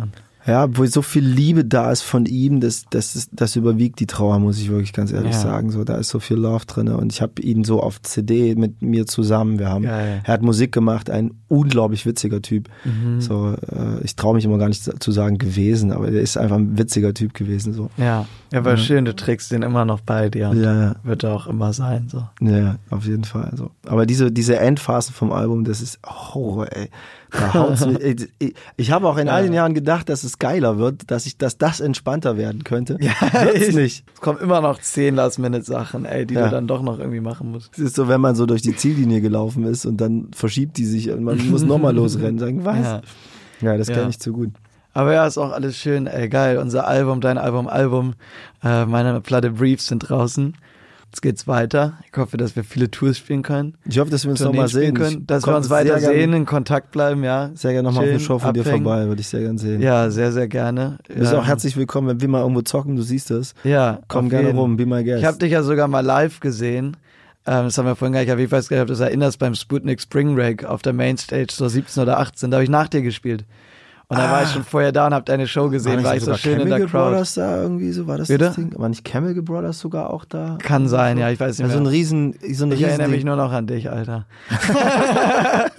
Ja, wo so viel Liebe da ist von ihm, das, das, ist, das überwiegt die Trauer, muss ich wirklich ganz ehrlich Ja. sagen. So, da ist so viel Love drin und ich habe ihn so auf CD mit mir zusammen. Wir haben, Geil. er hat Musik gemacht, ein unglaublich witziger Typ. Mhm. So, äh, ich traue mich immer gar nicht zu sagen gewesen, aber er ist einfach ein witziger Typ gewesen. So, Ja, ja, war Ja. schön, du trägst den immer noch bei dir. und ja, ja. Wird er auch immer sein, so. Ja, auf jeden Fall. Also. Aber diese, diese Endphase vom Album, das ist Horror, ey. Da haut's mich, ey, ich, ich habe auch in all den Jahren gedacht, dass es geiler wird, dass ich, dass das entspannter werden könnte. Ja, Wird's nicht. Es kommen immer noch zehn Last-Minute-Sachen, ey, die Ja. du dann doch noch irgendwie machen musst. Es ist so, wenn man so durch die Ziellinie gelaufen ist und dann verschiebt die sich und man muss nochmal losrennen. Sagen, was? Ja. Ja, das Ja. kenne ich zu gut. Aber ja, ist auch alles schön, ey, geil. Unser Album, dein Album, Album, äh, meine Platte Briefs sind draußen. Jetzt geht's weiter. Ich hoffe, dass wir viele Tours spielen können. Ich hoffe, dass wir uns nochmal sehen. können, dass wir uns weiter sehen, in Kontakt bleiben, ja. sehr gerne nochmal auf eine Show von dir abhängen. vorbei, würde ich sehr gerne sehen. Ja, sehr, sehr gerne. Du bist ja. auch herzlich willkommen, wenn wir mal irgendwo zocken, du siehst das. Ja, Komm auf gerne jeden. rum, be my guest. Ich habe dich ja sogar mal live gesehen. Ähm, das haben wir vorhin gar nicht weiß gar nicht, ob du das erinnerst, beim Sputnik Spring Break auf der Mainstage, so 17 oder 18. Da habe ich nach dir gespielt. Und da war ich schon vorher da und habe deine Show gesehen, war ich so sogar schön in Chemical der Crowd. Brothers da irgendwie so, war das Bitte? das Ding? War nicht Chemical Brothers sogar auch da? Kann sein, ja, ich weiß nicht so ein mehr. riesen, so ein Ich riesen erinnere mich nur noch an dich, Alter.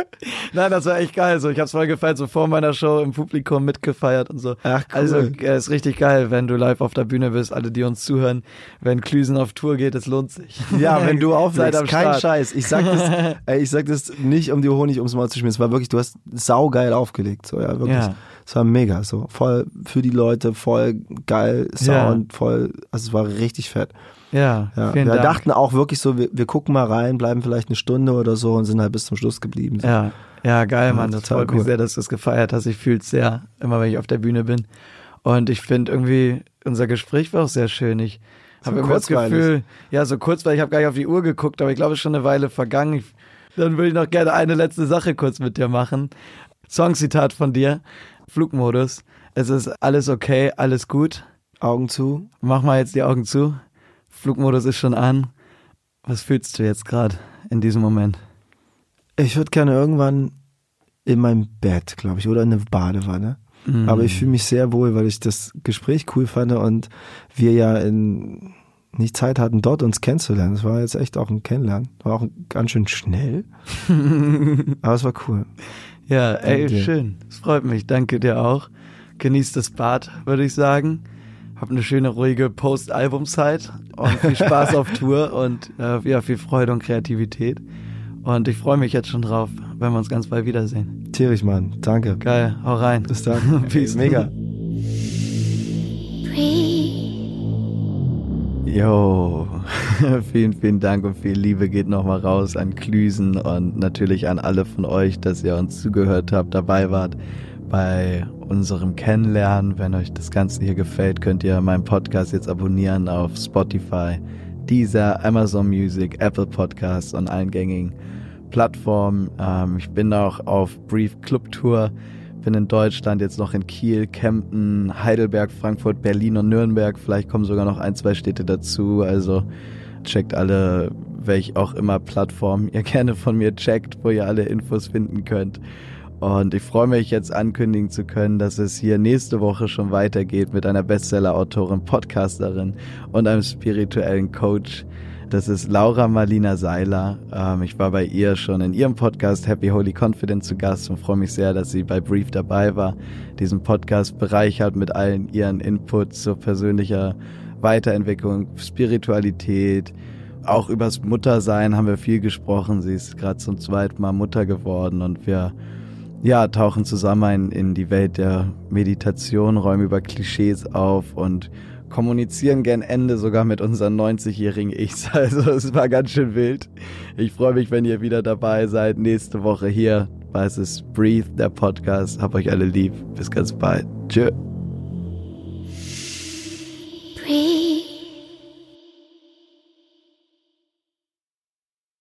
Nein, das war echt geil. So, ich hab's voll gefeiert, so vor meiner Show im Publikum mitgefeiert und so. Ach, cool. Also, äh, ist richtig geil, wenn du live auf der Bühne bist, alle, die uns zuhören. Wenn Klüsen auf Tour geht, es lohnt sich. Ja, wenn du auflegst, am kein Start. Scheiß. Ich sag das, ey, ich sag das nicht, um dir Honig ums Maul zu schmieren. Es war wirklich, du hast saugeil aufgelegt, so, ja, wirklich. Ja. Es war mega, so. Voll für die Leute, voll geil, Sound, voll, also es war richtig fett. Ja, Ja. wir Dank. dachten auch wirklich so, wir, wir gucken mal rein, bleiben vielleicht eine Stunde oder so und sind halt bis zum Schluss geblieben. So. Ja, ja, geil, Mann. Das freut mich cool. sehr, dass du es gefeiert hast. Ich fühl's sehr, immer wenn ich auf der Bühne bin. Und ich finde irgendwie, unser Gespräch war auch sehr schön. Ich habe immer das. Gefühl, ja, so kurz, weil ich habe gar nicht auf die Uhr geguckt, aber ich glaube, es ist schon eine Weile vergangen. Ich, dann würde ich noch gerne eine letzte Sache kurz mit dir machen. Songzitat von dir, Flugmodus. Es ist alles okay, alles gut. Augen zu. Mach mal jetzt die Augen zu. Flugmodus ist schon an. Was fühlst du jetzt gerade in diesem Moment? Ich würde gerne irgendwann in meinem Bett, glaube ich, oder in eine Badewanne. Mhm. Aber ich fühle mich sehr wohl, weil ich das Gespräch cool fand und wir ja in, nicht Zeit hatten, dort uns kennenzulernen. Das war jetzt echt auch ein Kennenlernen. War auch ganz schön schnell. Aber es war cool. Ja, ey, schön. Es freut mich. Danke dir auch. Genießt das Bad, würde ich sagen. Hab eine schöne, ruhige Post-Album-Zeit und viel Spaß auf Tour und äh, ja, viel Freude und Kreativität. Und ich freue mich jetzt schon drauf, wenn wir uns ganz bald wiedersehen. Tierisch, Mann. Danke. Geil, hau rein. Bis dann. Peace. Mega. Yo, vielen, vielen Dank und viel Liebe geht nochmal raus an Klüsen und natürlich an alle von euch, dass ihr uns zugehört habt, dabei wart bei unserem Kennenlernen. Wenn euch das Ganze hier gefällt, könnt ihr meinen Podcast jetzt abonnieren auf Spotify, Deezer, Amazon Music, Apple Podcasts und allen gängigen Plattformen. Ähm, ich bin auch auf Brief Club Tour, bin in Deutschland jetzt noch in Kiel, Kempten, Heidelberg, Frankfurt, Berlin und Nürnberg. Vielleicht kommen sogar noch ein, zwei Städte dazu. Also checkt alle, welch auch immer Plattform ihr gerne von mir checkt, wo ihr alle Infos finden könnt. Und ich freue mich jetzt ankündigen zu können, dass es hier nächste Woche schon weitergeht mit einer Bestseller-Autorin, Podcasterin und einem spirituellen Coach. Das ist Laura Marlina Seiler. Ähm, ich war bei ihr schon in ihrem Podcast Happy Holy Confident zu Gast und freue mich sehr, dass sie bei Brief dabei war. Diesen Podcast bereichert mit allen ihren Inputs zur persönlicher Weiterentwicklung, Spiritualität, auch übers Muttersein haben wir viel gesprochen. Sie ist gerade zum zweiten Mal Mutter geworden und wir ja, tauchen zusammen in die Welt der Meditation, räumen über Klischees auf und kommunizieren gern Ende sogar mit unseren 90-jährigen Ichs. Also es war ganz schön wild. Ich freue mich, wenn ihr wieder dabei seid. Nächste Woche hier bei Es ist Breathe, der Podcast. Hab euch alle lieb. Bis ganz bald. Tschö. Breathe.